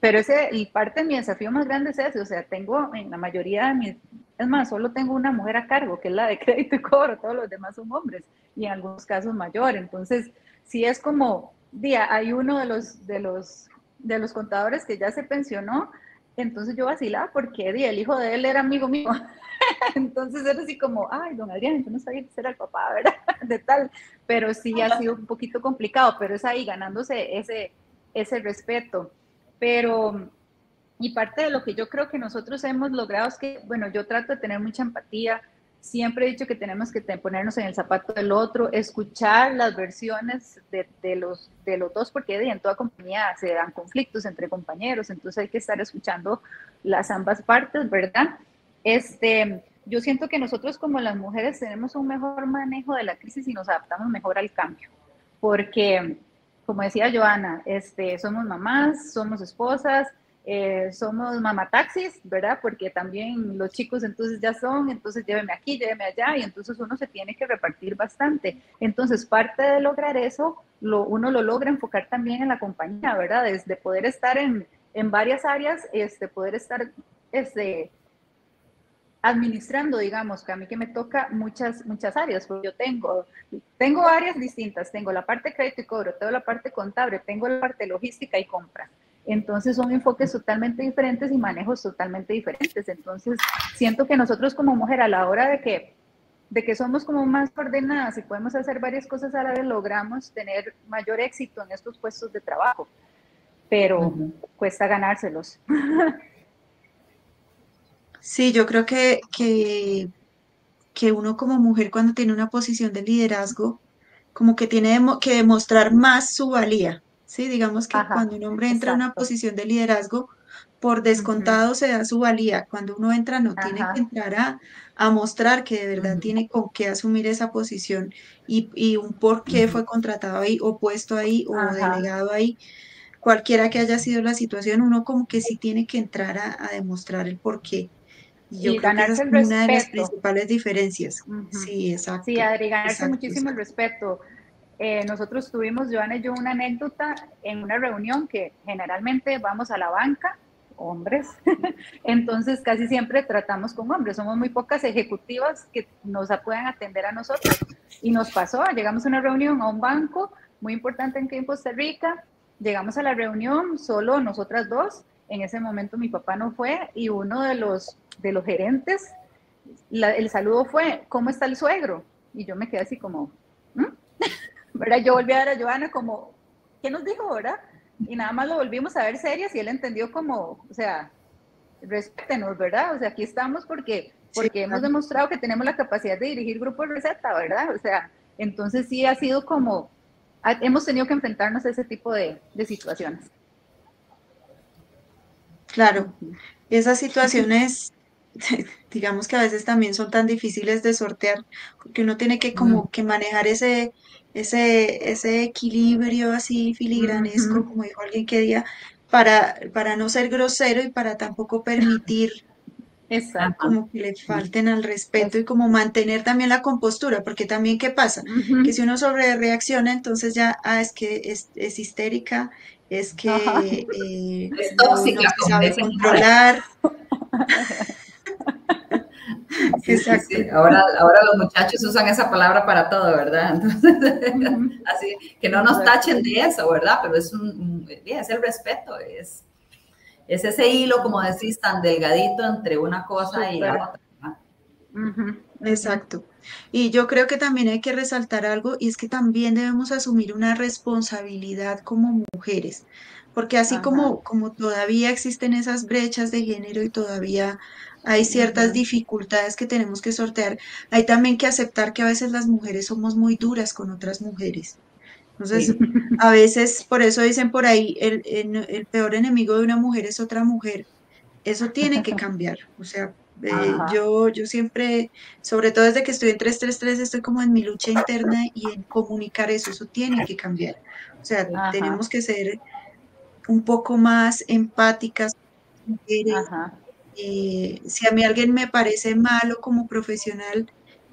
Pero ese, y parte de mi desafío más grande es ese, o sea, tengo en la mayoría de mis, es más, solo tengo una mujer a cargo, que es la de crédito y cobro, todos los demás son hombres, y en algunos casos mayor, entonces, si es como, día, hay uno de los, de los, de los contadores que ya se pensionó, entonces yo vacilaba porque el hijo de él era amigo mío. Entonces era así como, ay, don Adrián, yo no sabía que era el papá, ¿verdad? De tal. Pero sí ha sido un poquito complicado, pero es ahí ganándose ese, ese respeto. Pero, y parte de lo que yo creo que nosotros hemos logrado es que, bueno, yo trato de tener mucha empatía, Siempre he dicho que tenemos que ponernos en el zapato del otro, escuchar las versiones de, los, de los dos, porque en toda compañía se dan conflictos entre compañeros, entonces hay que estar escuchando las ambas partes, ¿verdad? Este, yo siento que nosotros como las mujeres tenemos un mejor manejo de la crisis y nos adaptamos mejor al cambio, porque, como decía Joana, este, somos mamás, somos esposas, eh, somos mamataxis, ¿verdad? Porque también los chicos entonces ya son, entonces lléveme aquí, lléveme allá, y entonces uno se tiene que repartir bastante. Entonces, parte de lograr eso, lo, uno lo logra enfocar también en la compañía, ¿verdad? Desde poder estar en, en varias áreas, este, poder estar este, administrando, digamos, que a mí que me toca muchas, muchas áreas, porque yo tengo, tengo áreas distintas, tengo la parte crédito y cobro, tengo la parte contable, tengo la parte logística y compra. Entonces son enfoques totalmente diferentes y manejos totalmente diferentes. Entonces siento que nosotros como mujer a la hora de que, de que somos como más ordenadas y podemos hacer varias cosas a la vez, logramos tener mayor éxito en estos puestos de trabajo. Pero cuesta ganárselos. Sí, yo creo que, que, que uno como mujer cuando tiene una posición de liderazgo, como que tiene que demostrar más su valía ¿sí? Digamos que cuando un hombre entra a una posición de liderazgo, por descontado se da su valía. Cuando uno entra, no tiene que entrar a, a, mostrar que de verdad tiene con qué asumir esa posición y, y un por qué fue contratado ahí o puesto ahí o delegado ahí. Cualquiera que haya sido la situación, uno como que sí tiene que entrar a, a demostrar el por qué. Yo creo que esa es una de las principales diferencias. Sí, exacto. Sí, Adri, ganarse muchísimo el respeto. Eh, nosotros tuvimos, Joana y yo, una anécdota en una reunión que generalmente vamos a la banca, hombres, entonces casi siempre tratamos con hombres, somos muy pocas ejecutivas que nos puedan atender a nosotros. Y nos pasó, llegamos a una reunión a un banco muy importante en Costa Rica, llegamos a la reunión solo nosotras dos, en ese momento mi papá no fue y uno de los, de los gerentes, el saludo fue, ¿cómo está el suegro? Y yo me quedé así como, ¿Mm? ¿verdad? Yo volví a ver a Joana como, ¿qué nos dijo, verdad? Y nada más lo volvimos a ver serias y él entendió como, o sea, respétenos, ¿verdad? O sea, aquí estamos porque, porque hemos demostrado que tenemos la capacidad de dirigir grupos de receta, ¿verdad? O sea, entonces sí ha sido como, hemos tenido que enfrentarnos a ese tipo de, de situaciones. Claro, esas situaciones digamos que a veces también son tan difíciles de sortear, porque uno tiene que como que manejar ese, ese, ese equilibrio así filigranesco, como dijo alguien que día, para, para no ser grosero y para tampoco permitir Exacto. como que le falten al respeto y como mantener también la compostura, porque también qué pasa, que si uno sobre reacciona, entonces ya, ah, es que es, es histérica, es que eh, Es no, tóxica, no se como sabe controlar. Sí, sí, Exacto. sí. Ahora, ahora los muchachos usan esa palabra para todo, ¿verdad? Entonces, así que no nos tachen de eso, ¿verdad? Pero es, un, es el respeto, es, es ese hilo, como decís, tan delgadito entre una cosa y la otra. Exacto. Y yo creo que también hay que resaltar algo, y es que también debemos asumir una responsabilidad como mujeres, porque así Ajá. como, como todavía existen esas brechas de género y todavía hay ciertas dificultades que tenemos que sortear, hay también que aceptar que a veces las mujeres somos muy duras con otras mujeres. Entonces, Sí. a veces, por eso dicen por ahí, el, el, el peor enemigo de una mujer es otra mujer. Eso tiene que cambiar. O sea, eh, yo, yo siempre, sobre todo desde que estoy en 333, estoy como en mi lucha interna y en comunicar eso. Eso tiene que cambiar. O sea, Ajá. tenemos que ser un poco más empáticas, mujeres. Ajá. Eh, si a mí alguien me parece malo como profesional,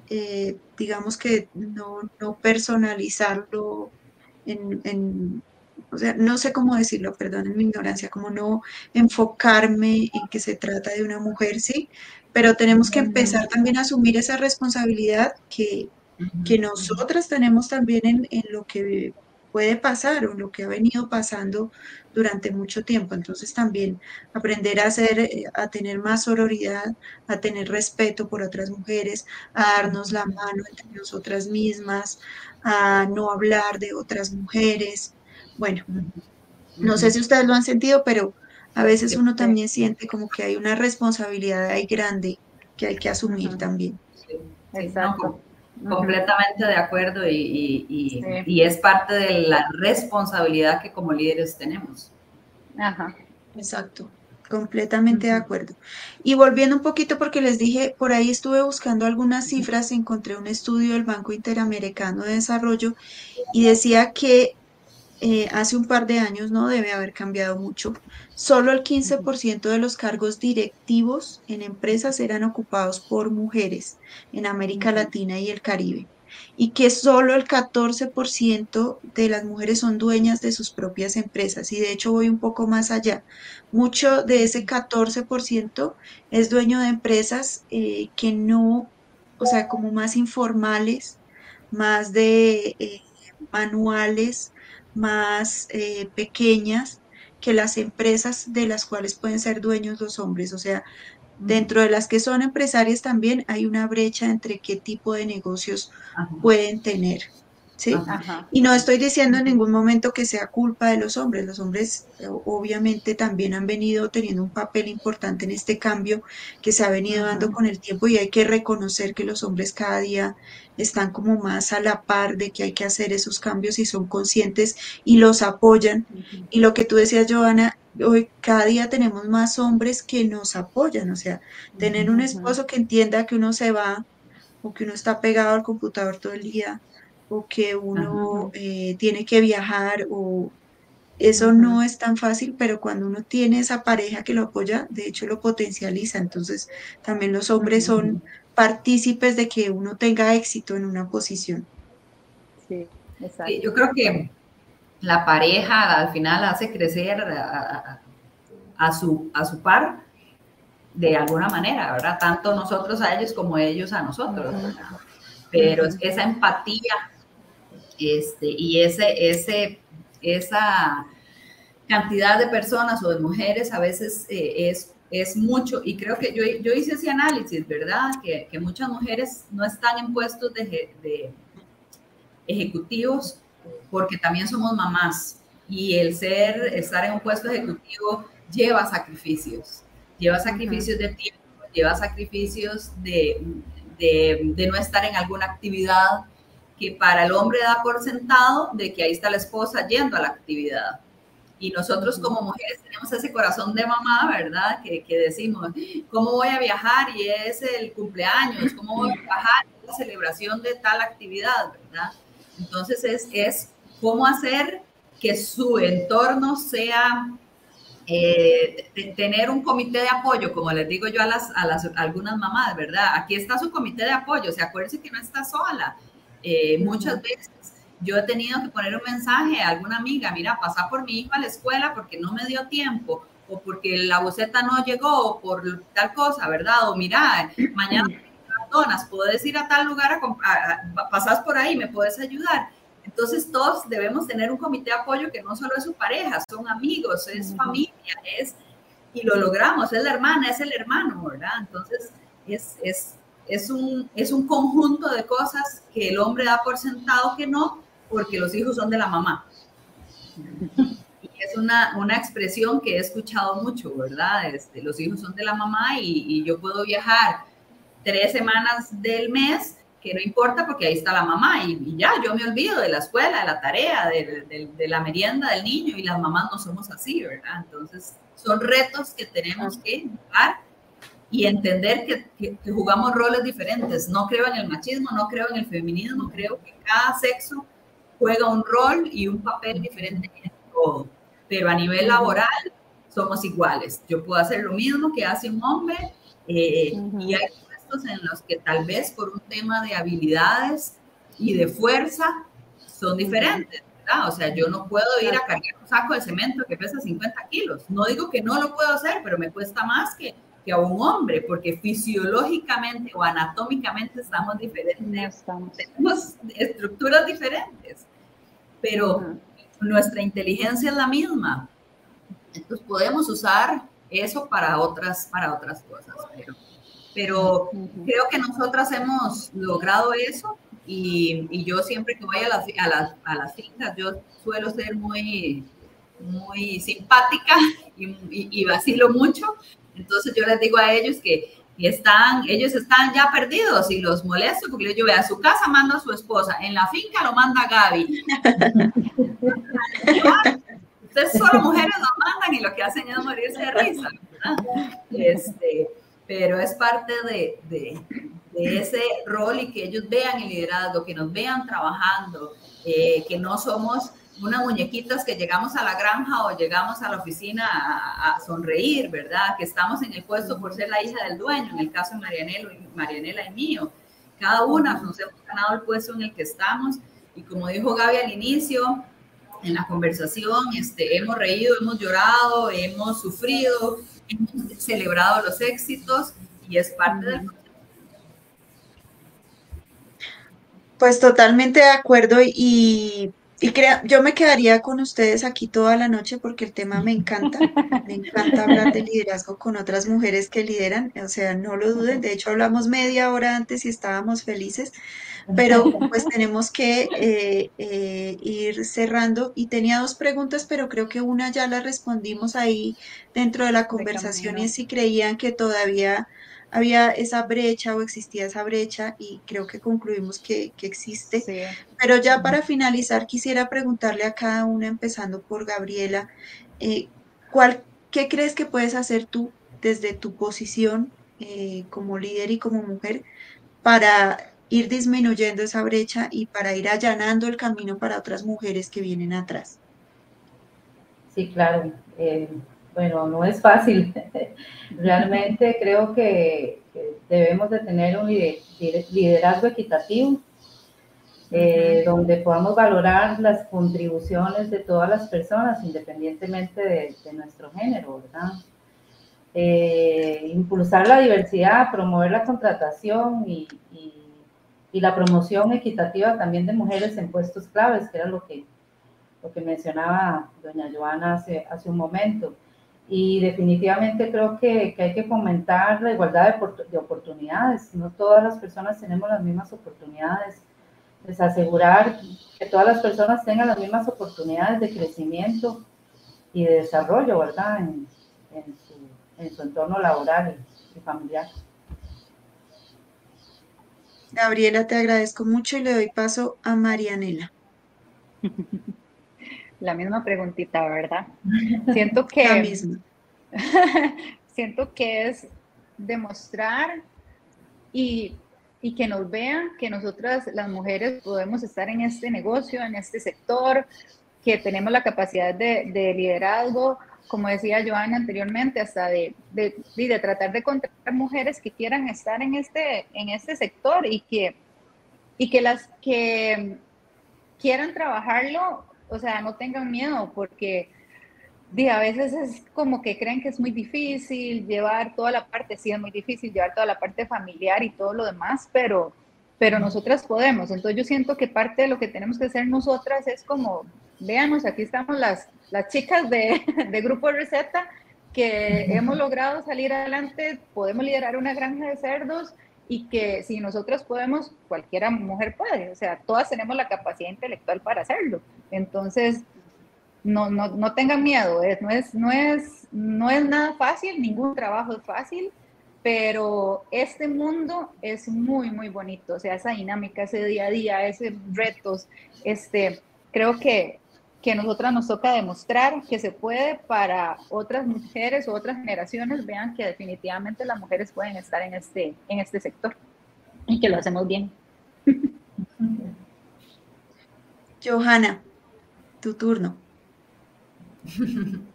eh, digamos que no, no personalizarlo en, en- o sea, no sé cómo decirlo, perdonen mi ignorancia, como no enfocarme en que se trata de una mujer, sí, pero tenemos que empezar también a asumir esa responsabilidad que, que nosotras tenemos también en, en lo que puede pasar o lo que ha venido pasando durante mucho tiempo. Entonces también aprender a hacer, eh, a tener más sororidad, a tener respeto por otras mujeres, a darnos la mano entre nosotras mismas, a no hablar de otras mujeres. Bueno, no sé si ustedes lo han sentido, pero a veces uno también siente como que hay una responsabilidad ahí grande que hay que asumir también. Exacto. Completamente de acuerdo y, y- y- Sí. y es parte de la responsabilidad que como líderes tenemos. Ajá. Exacto, completamente de acuerdo. Y volviendo un poquito, porque les dije, por ahí estuve buscando algunas cifras, encontré un estudio del Banco Interamericano de Desarrollo y decía que eh, hace un par de años no debe haber cambiado mucho. Solo el 15% de los cargos directivos en empresas eran ocupados por mujeres en América. Latina y el Caribe. Y que solo el 14% de las mujeres son dueñas de sus propias empresas. Y de hecho voy un poco más allá. Mucho de ese 14% es dueño de empresas eh, que no, o sea, como más informales, más de eh, manuales, más eh, pequeñas que las empresas de las cuales pueden ser dueños los hombres. O sea, dentro de las que son empresarias también hay una brecha entre qué tipo de negocios Ajá. pueden tener. ¿Sí? Ajá. Y no estoy diciendo en ningún momento que sea culpa de los hombres. Los hombres eh, obviamente también han venido teniendo un papel importante en este cambio que se ha venido dando con el tiempo y hay que reconocer que los hombres cada día están como más a la par de que hay que hacer esos cambios y son conscientes y los apoyan. Y lo que tú decías, Joana, hoy cada día tenemos más hombres que nos apoyan. O sea, tener un esposo que entienda que uno se va o que uno está pegado al computador todo el día o que uno eh, tiene que viajar o eso no es tan fácil, pero cuando uno tiene esa pareja que lo apoya, de hecho lo potencializa. Entonces, también los hombres son partícipes de que uno tenga éxito en una posición. Sí, exacto. Sí, yo creo que la pareja al final hace crecer a, a- a su, a su par de alguna manera, ¿verdad? Tanto nosotros a ellos como ellos a nosotros. ¿verdad? Pero esa empatía este, y ese, ese, esa cantidad de personas o de mujeres a veces eh, es, es mucho. Y creo que yo, yo hice ese análisis, ¿verdad? Que, que muchas mujeres no están en puestos de, eje- de ejecutivos porque también somos mamás. Y el ser, estar en un puesto ejecutivo lleva sacrificios. Lleva sacrificios de tiempo, lleva sacrificios de, de, de no estar en alguna actividad que para el hombre da por sentado de que ahí está la esposa yendo a la actividad. Y nosotros como mujeres tenemos ese corazón de mamá, ¿verdad? Que, que decimos, ¿cómo voy a viajar? Y es el cumpleaños, ¿cómo voy a viajar? Es la celebración de tal actividad, ¿verdad? Entonces es, es cómo hacer que su entorno sea eh, tener un comité de apoyo, como les digo yo a, las, a, las, algunas mamás, ¿verdad? Aquí está su comité de apoyo, o sea, acuérdense que no está sola. Eh, muchas veces yo he tenido que poner un mensaje a alguna amiga, mira, pasa por mi hijo a la escuela porque no me dio tiempo, o porque la boceta no llegó, o por tal cosa, ¿verdad? O mira, mañana donas, puedes ir a tal lugar, a, pasas por ahí, me puedes ayudar. Entonces todos debemos tener un comité de apoyo que no solo es su pareja, son amigos, es familia, es, y lo logramos, es la hermana, es el hermano, ¿verdad? Entonces es, es, es, un, es un conjunto de cosas que el hombre da por sentado que no, porque los hijos son de la mamá. Y es una, una expresión que he escuchado mucho, ¿verdad? Este, los hijos son de la mamá y, y yo puedo viajar tres semanas del mes que no importa porque ahí está la mamá y, ya, yo me olvido de la escuela, de la tarea, de, de, la merienda del niño y las mamás no somos así, ¿verdad? Entonces, son retos que tenemos que y entender que, que, jugamos roles diferentes. No creo en el machismo, no creo en el feminismo, creo que cada sexo juega un rol y un papel diferente en todo. Pero a nivel laboral somos iguales. Yo puedo hacer lo mismo que hace un hombre eh, y hay en los que tal vez por un tema de habilidades y de fuerza son diferentes. ¿verdad? O sea, yo no puedo ir a cargar un saco de cemento que pesa 50 kilos. No digo que no lo puedo hacer, pero me cuesta más que, que a un hombre, porque fisiológicamente o anatómicamente estamos diferentes. Tenemos estructuras diferentes, pero nuestra inteligencia es la misma. Entonces podemos usar eso para otras, para otras cosas. Pero, pero creo que nosotras hemos logrado eso y, y yo siempre que voy a las, a, las, a las fincas, yo suelo ser muy, muy simpática y, y, vacilo mucho. Entonces yo les digo a ellos que están, ellos están ya perdidos y los molesto porque yo veo a su casa manda a su esposa, en la finca lo manda Gaby. Ustedes solo mujeres lo mandan y lo que hacen es morirse de risa. Este, pero es parte de, de, ese rol y que ellos vean el liderazgo, que nos vean trabajando, eh, que no somos unas muñequitas que llegamos a la granja o llegamos a la oficina a, sonreír, ¿verdad? Que estamos en el puesto por ser la hija del dueño, en el caso de Marianela, Marianela y mío. Cada una nos hemos ganado el puesto en el que estamos y como dijo Gaby al inicio, en la conversación, este, hemos reído, hemos llorado, hemos sufrido, hemos celebrado los éxitos y es parte del proceso. Pues totalmente de acuerdo y, y crea, yo me quedaría con ustedes aquí toda la noche porque el tema me encanta, me encanta hablar de liderazgo con otras mujeres que lideran, o sea, no lo duden, de hecho hablamos media hora antes y estábamos felices, pero pues tenemos que eh, eh, ir cerrando. Y tenía dos preguntas, pero creo que una ya la respondimos ahí dentro de la conversación y es si creían que todavía había esa brecha o existía esa brecha y creo que concluimos que, existe. Pero ya para finalizar quisiera preguntarle a cada una, empezando por Gabriela, eh, ¿cuál, ¿qué crees que puedes hacer tú desde tu posición como líder y como mujer para ir disminuyendo esa brecha y para ir allanando el camino para otras mujeres que vienen atrás. Sí, claro. Eh, bueno, no es fácil. Realmente creo que, debemos de tener un liderazgo equitativo, eh, donde podamos valorar las contribuciones de todas las personas, independientemente de, nuestro género, ¿verdad? Eh, impulsar la diversidad, promover la contratación y y la promoción equitativa también de mujeres en puestos claves, que era lo que, lo que mencionaba doña Joana hace, hace un momento. Y definitivamente creo que, que hay que fomentar la igualdad de, de, oportunidades. No todas las personas tenemos las mismas oportunidades. Es asegurar que todas las personas tengan las mismas oportunidades de crecimiento y de desarrollo, ¿verdad? En, en, su, en su entorno laboral y familiar. Gabriela, te agradezco mucho y le doy paso a Marianela. La misma preguntita, ¿verdad? Siento que... La misma. siento que es demostrar y, que nos vean que nosotras las mujeres podemos estar en este negocio, en este sector, que tenemos la capacidad de, de liderazgo, como decía Joana anteriormente, hasta de, de, de, tratar de encontrar mujeres que quieran estar en este, en este sector y que, y que las que quieran trabajarlo, o sea, no tengan miedo, porque a veces es como que creen que es muy difícil llevar toda la parte, sí es muy difícil llevar toda la parte familiar y todo lo demás, pero, pero nosotras podemos. Entonces yo siento que parte de lo que tenemos que hacer nosotras es como, véanos, aquí estamos las, las chicas de, de Grupo Receta que hemos logrado salir adelante, podemos liderar una granja de cerdos y que si nosotros podemos, cualquiera mujer puede, o sea, todas tenemos la capacidad intelectual para hacerlo. Entonces, no, no, no tengan miedo, es, no, es, no, es, no es nada fácil, ningún trabajo es fácil, pero este mundo es muy, muy bonito, o sea, esa dinámica, ese día a día, esos retos, este, creo que, que a nosotras nos toca demostrar que se puede para otras mujeres o otras generaciones, vean que definitivamente las mujeres pueden estar en este, en este sector y que lo hacemos bien. Johanna, tu turno.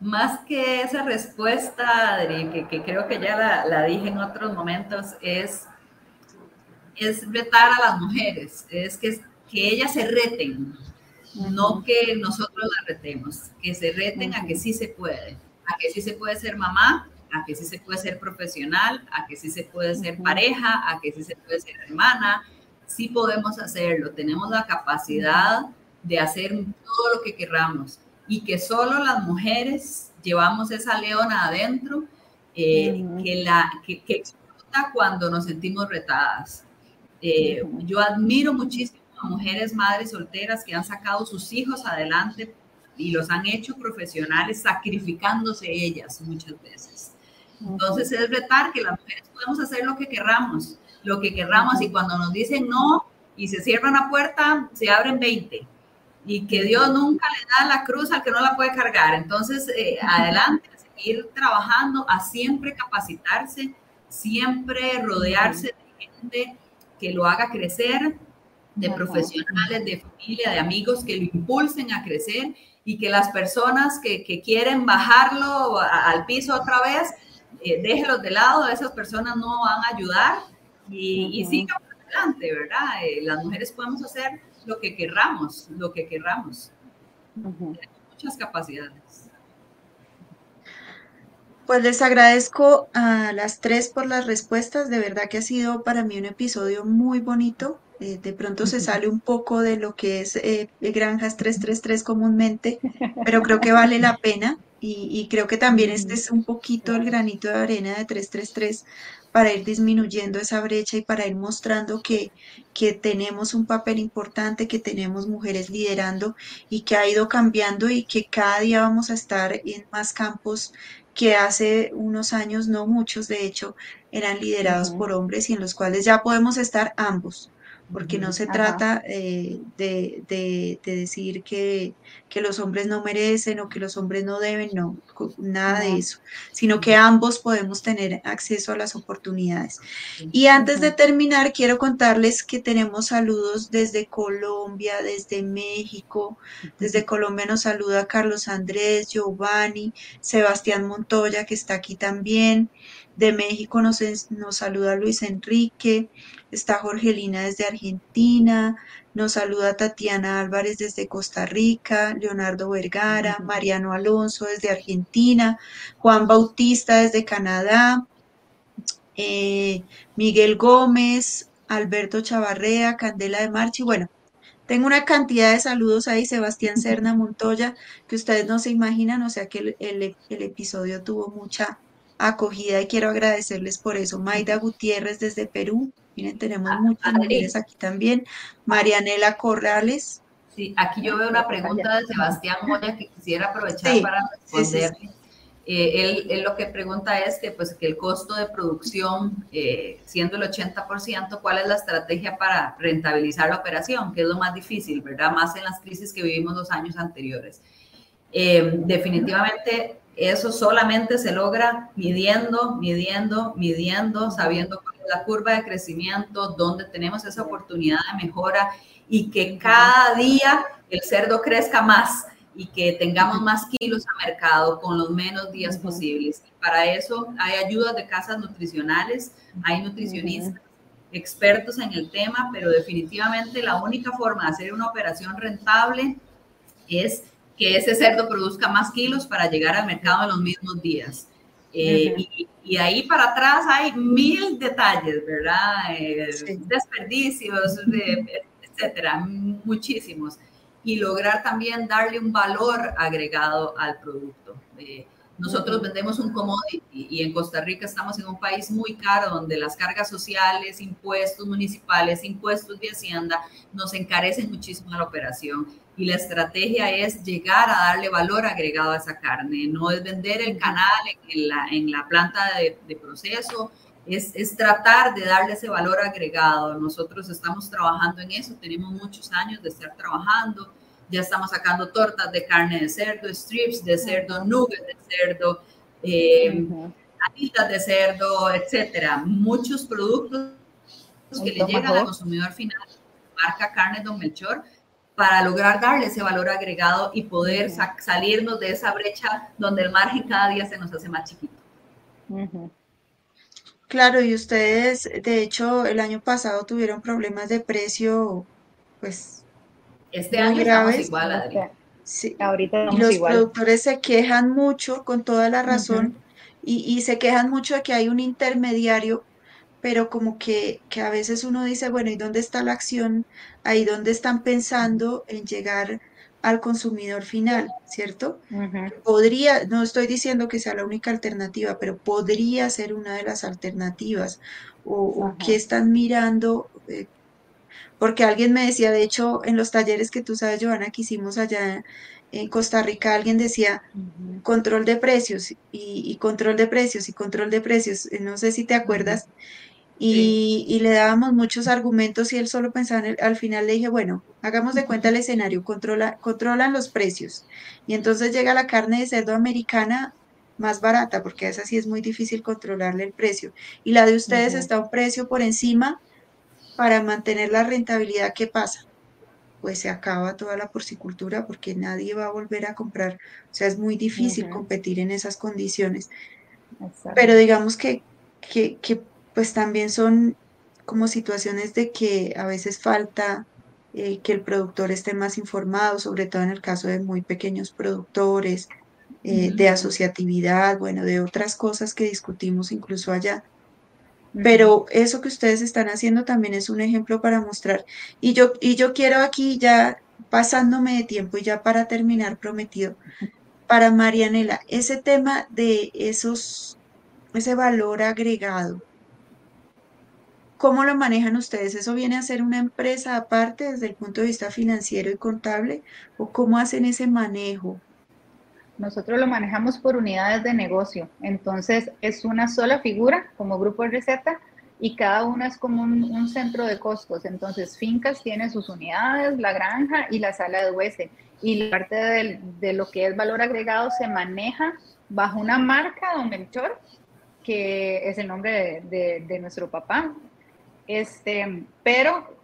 Más que esa respuesta, Adri, que, creo que ya la, dije en otros momentos, es, es retar a las mujeres, es que, que ellas se reten, no que nosotros las retemos, que se reten a que sí se puede, a que sí se puede ser mamá, a que sí se puede ser profesional, a que sí se puede ser pareja, a que sí se puede ser hermana, sí podemos hacerlo, tenemos la capacidad de hacer todo lo que querramos y que solo las mujeres llevamos esa leona adentro eh, que, la, que, explota cuando nos sentimos retadas. Eh, yo admiro muchísimo a mujeres madres solteras que han sacado sus hijos adelante y los han hecho profesionales sacrificándose ellas muchas veces. Entonces es retar que las mujeres podemos hacer lo que querramos, lo que querramos y cuando nos dicen no y se cierra una puerta, se abren 20 y que Dios nunca le da la cruz al que no la puede cargar. Entonces, eh, adelante, seguir trabajando, a siempre capacitarse, siempre rodearse de gente que lo haga crecer, de profesionales, de familia, de amigos que lo impulsen a crecer y que las personas que, que quieren bajarlo al piso otra vez, eh, déjelos de lado, esas personas no van a ayudar y, y sigan adelante, ¿verdad? Eh, las mujeres podemos hacer lo que querramos, lo que querramos. muchas capacidades. Pues les agradezco a las tres por las respuestas. De verdad que ha sido para mí un episodio muy bonito. Eh, de pronto se sale un poco de lo que es eh, Granjas 333 comúnmente, pero creo que vale la pena y, y, creo que también este es un poquito el granito de arena de 333 para ir disminuyendo esa brecha y para ir mostrando que, que tenemos un papel importante, que tenemos mujeres liderando y que ha ido cambiando y que cada día vamos a estar en más campos que hace unos años, no muchos de hecho, eran liderados por hombres y en los cuales ya podemos estar ambos porque no se trata eh, de, de, decir que, que, los hombres no merecen o que los hombres no deben, no, nada de eso, sino que ambos podemos tener acceso a las oportunidades. Y antes de terminar, quiero contarles que tenemos saludos desde Colombia, desde México, desde Colombia nos saluda Carlos Andrés, Giovanni, Sebastián Montoya, que está aquí también. De México nos, nos saluda Luis Enrique, está Jorgelina desde Argentina, nos saluda Tatiana Álvarez desde Costa Rica, Leonardo Vergara, Mariano Alonso desde Argentina, Juan Bautista desde Canadá, eh, Miguel Gómez, Alberto Chavarrea, Candela de Marchi, bueno, tengo una cantidad de saludos ahí, Sebastián Serna Montoya, que ustedes no se imaginan, o sea que el episodio tuvo mucha acogida y quiero agradecerles por eso. Maida Gutiérrez desde Perú, miren, tenemos ah, muchas mujeres aquí también. Marianela Corrales. Sí, aquí yo veo una pregunta de Sebastián Moya que quisiera aprovechar para responder. Eh, él, lo que pregunta es que, pues, que el costo de producción, eh, siendo el 80%, ¿cuál es la estrategia para rentabilizar la operación? Que es lo más difícil, ¿verdad? Más en las crisis que vivimos los años anteriores. Eh, definitivamente eso solamente se logra midiendo, midiendo, midiendo, sabiendo la curva de crecimiento, dónde tenemos esa oportunidad de mejora y que cada día el cerdo crezca más y que tengamos más kilos a mercado con los menos días posibles. para eso hay ayudas de casas nutricionales, hay nutricionistas expertos en el tema, pero definitivamente la única forma de hacer una operación rentable es que ese cerdo produzca más kilos para llegar al mercado en los mismos días. Eh, y, ahí para atrás hay mil detalles, ¿verdad? Eh, desperdicios, etcétera, muchísimos. Y lograr también darle un valor agregado al producto. Eh, nosotros vendemos un commodity y en Costa Rica estamos en un país muy caro donde las cargas sociales, impuestos municipales, impuestos de hacienda nos encarecen muchísimo la operación. Y la estrategia es llegar a darle valor agregado a esa carne, no es vender el canal en la, en la planta de, de proceso, es, es, tratar de darle ese valor agregado. Nosotros estamos trabajando en eso, tenemos muchos años de estar trabajando. Ya estamos sacando tortas de carne de cerdo, strips de cerdo, nuggets de cerdo, eh, de cerdo, etcétera. Muchos productos que le llegan al consumidor final, marca carne Don Melchor, para lograr darle ese valor agregado y poder salirnos de esa brecha donde el margen cada día se nos hace más chiquito. Claro, y ustedes, de hecho, el año pasado tuvieron problemas de precio, pues este año estamos igual, Adri. Sí. Ahorita y los productores se quejan mucho, con toda la razón, y, y, se quejan mucho de que hay un intermediario, pero como que, que, a veces uno dice, bueno, ¿y dónde está la acción? Ahí donde están pensando en llegar al consumidor final, ¿cierto? Podría, no estoy diciendo que sea la única alternativa, pero podría ser una de las alternativas. O, o qué están mirando, eh, porque alguien me decía, de hecho, en los talleres que tú sabes, Joana, que hicimos allá en Costa Rica, alguien decía control de precios y, control de precios y control de precios, eh, no sé si te acuerdas, y, le dábamos muchos argumentos y él solo pensaba, en al final le dije, bueno, hagamos de cuenta el escenario, controla, controlan los precios. Y entonces llega la carne de cerdo americana más barata, porque a esa sí es muy difícil controlarle el precio. Y la de ustedes está a un precio por encima para mantener la rentabilidad, ¿qué pasa? Pues se acaba toda la porcicultura porque nadie va a volver a comprar. O sea, es muy difícil competir en esas condiciones. Pero digamos que, que, pues también son como situaciones de que a veces falta eh, que el productor esté más informado, sobre todo en el caso de muy pequeños productores, eh, de asociatividad, bueno, de otras cosas que discutimos incluso allá. Pero eso que ustedes están haciendo también es un ejemplo para mostrar. Y yo, y yo quiero aquí ya pasándome de tiempo y ya para terminar prometido, para Marianela, ese tema de esos, ese valor agregado, ¿cómo lo manejan ustedes? ¿Eso viene a ser una empresa aparte desde el punto de vista financiero y contable? ¿O cómo hacen ese manejo? Nosotros lo manejamos por unidades de negocio, entonces es una sola figura como grupo de receta y cada una es como un, centro de costos. Entonces, Fincas tiene sus unidades, la granja y la sala de huese. Y la parte de lo que es valor agregado se maneja bajo una marca, Don Melchor, que es el nombre de, nuestro papá. Este, pero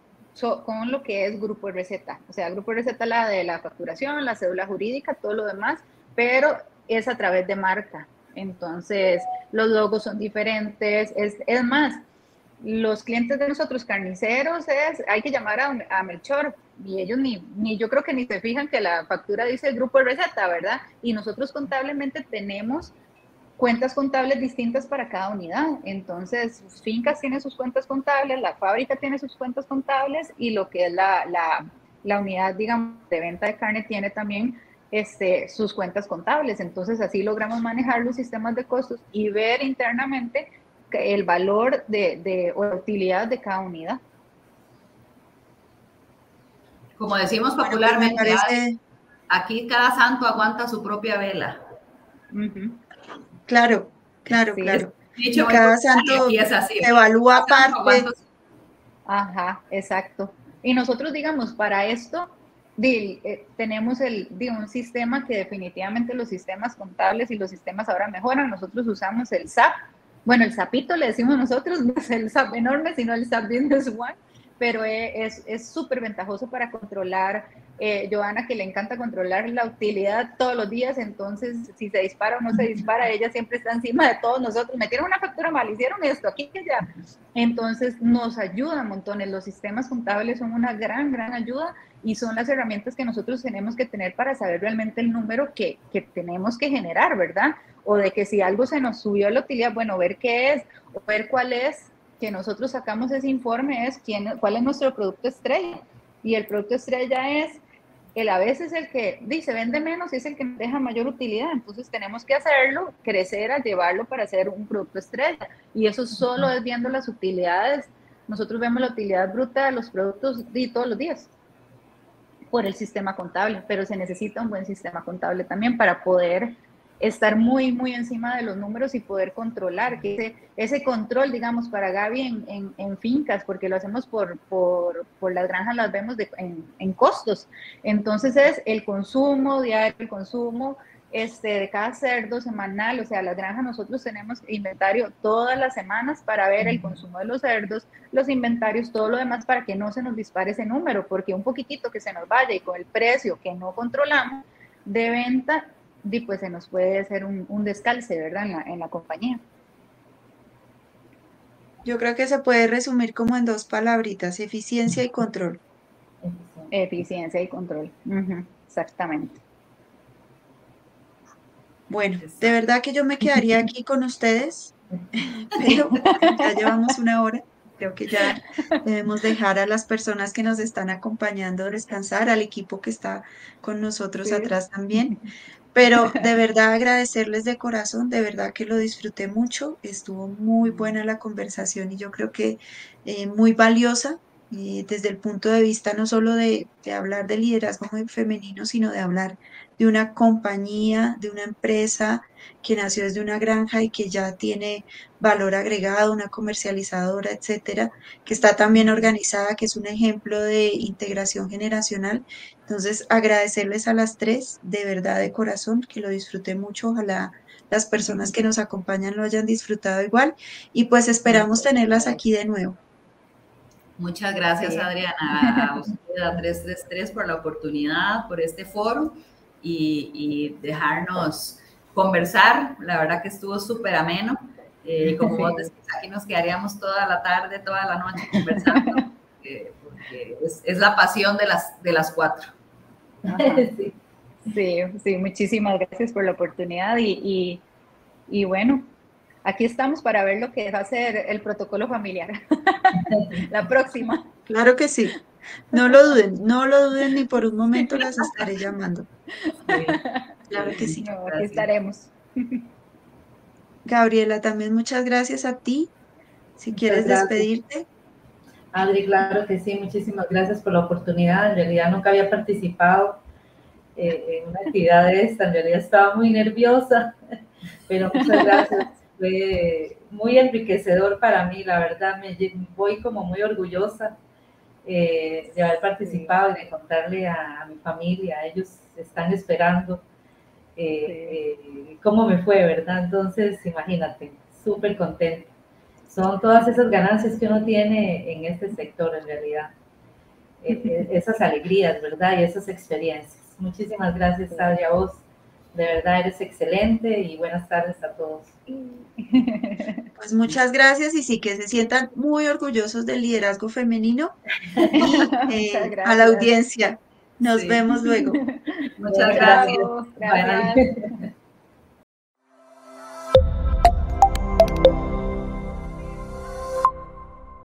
con lo que es grupo de receta. O sea, grupo de receta la de la facturación, la cédula jurídica, todo lo demás pero es a través de marca. Entonces, los logos son diferentes. Es, es más, los clientes de nosotros carniceros es, hay que llamar a, Melchor y ellos ni, ni, yo creo que ni se fijan que la factura dice el grupo de receta, ¿verdad? Y nosotros contablemente tenemos cuentas contables distintas para cada unidad. Entonces, Fincas tiene sus cuentas contables, la fábrica tiene sus cuentas contables y lo que es la, la, la unidad, digamos, de venta de carne tiene también este, sus cuentas contables. Entonces así logramos manejar los sistemas de costos y ver internamente el valor de, o la utilidad de cada unidad. Como decimos popularmente, aquí cada santo aguanta su propia vela. Claro, claro, claro. cada santo evalúa aparte. Ajá, exacto. Y nosotros, digamos, para esto, eh, tenemos el, un sistema que definitivamente los sistemas contables y los sistemas ahora mejoran. Nosotros usamos el SAP. Bueno, el SAPito le decimos nosotros, no es el SAP enorme, sino el SAP Business One, pero e, es súper ventajoso para controlar eh, Joana que le encanta controlar la utilidad todos los días, entonces si se dispara o no se dispara, ella siempre está encima de todos nosotros, metieron una factura mal, hicieron esto, aquí que ya. Entonces nos ayuda montones, los sistemas contables son una gran, gran ayuda y son las herramientas que nosotros tenemos que tener para saber realmente el número que, que tenemos que generar, ¿verdad? O de que si algo se nos subió la utilidad, bueno, ver qué es, o ver cuál es, que nosotros sacamos ese informe, es quién, cuál es nuestro producto estrella. Y el producto estrella es el a veces el que dice vende menos y es el que deja mayor utilidad. Entonces tenemos que hacerlo, crecer a llevarlo para hacer un producto estrella. Y eso solo es viendo las utilidades. Nosotros vemos la utilidad bruta de los productos de todos los días por el sistema contable, pero se necesita un buen sistema contable también para poder estar muy, muy encima de los números y poder controlar, que ese, ese control, digamos, para Gaby en, en, fincas, porque lo hacemos por, por, por las granjas, las vemos en, en, costos. Entonces es el consumo diario, el consumo este, de cada cerdo semanal, o sea, las granjas nosotros tenemos inventario todas las semanas para ver el consumo de los cerdos, los inventarios, todo lo demás para que no se nos dispare ese número, porque un poquitito que se nos vaya y con el precio que no controlamos de venta, pues se nos puede hacer un, un descalce, ¿verdad? En la, en la, compañía. Yo creo que se puede resumir como en dos palabritas, eficiencia y control. Eficiencia y control, exactamente. Bueno, de verdad que yo me quedaría aquí con ustedes, pero ya llevamos una hora. Creo que ya debemos dejar a las personas que nos están acompañando descansar, al equipo que está con nosotros atrás también. Pero de verdad agradecerles de corazón, de verdad que lo disfruté mucho, estuvo muy buena la conversación y yo creo que eh, muy valiosa eh, desde el punto de vista no solo de, de hablar de liderazgo femenino, sino de hablar de una compañía, de una empresa que nació desde una granja y que ya tiene valor agregado, una comercializadora, etcétera, que está también organizada, que es un ejemplo de integración generacional. Entonces, agradecerles a las tres, de verdad, de corazón, que lo disfruté mucho. Ojalá las personas que nos acompañan lo hayan disfrutado igual y pues esperamos tenerlas aquí de nuevo. Muchas gracias, Adriana, a usted, a 333, por la oportunidad, por este foro y, dejarnos conversar. La verdad que estuvo súper ameno. Eh, como vos decís, aquí nos quedaríamos toda la tarde, toda la noche conversando, porque es, la pasión de las, de las cuatro. Sí. sí. sí, muchísimas gracias por la oportunidad y, y, bueno, aquí estamos para ver lo que va a ser el protocolo familiar. la próxima. Claro que sí. No lo duden, no lo duden ni por un momento las estaré llamando. claro que sí. aquí estaremos. Gabriela, también muchas gracias a ti. Si quieres despedirte. Adri, claro que sí, muchísimas gracias por la oportunidad. En realidad nunca había participado eh, en una actividad de esta, en realidad estaba muy nerviosa, pero muchas gracias. Fue muy enriquecedor para mí, la verdad, me voy como muy orgullosa eh, de haber participado y de contarle a, mi familia, ellos están esperando eh, eh, cómo me fue, ¿verdad? Entonces, imagínate, súper contento. Son todas esas ganancias que uno tiene en este sector, en realidad. esas alegrías, ¿verdad? Y esas experiencias. Muchísimas gracias, Adri, a vos de verdad eres excelente y buenas tardes a todos. Pues muchas gracias y sí que se sientan muy orgullosos del liderazgo femenino y eh, a la audiencia. Nos vemos luego. Muchas gracias.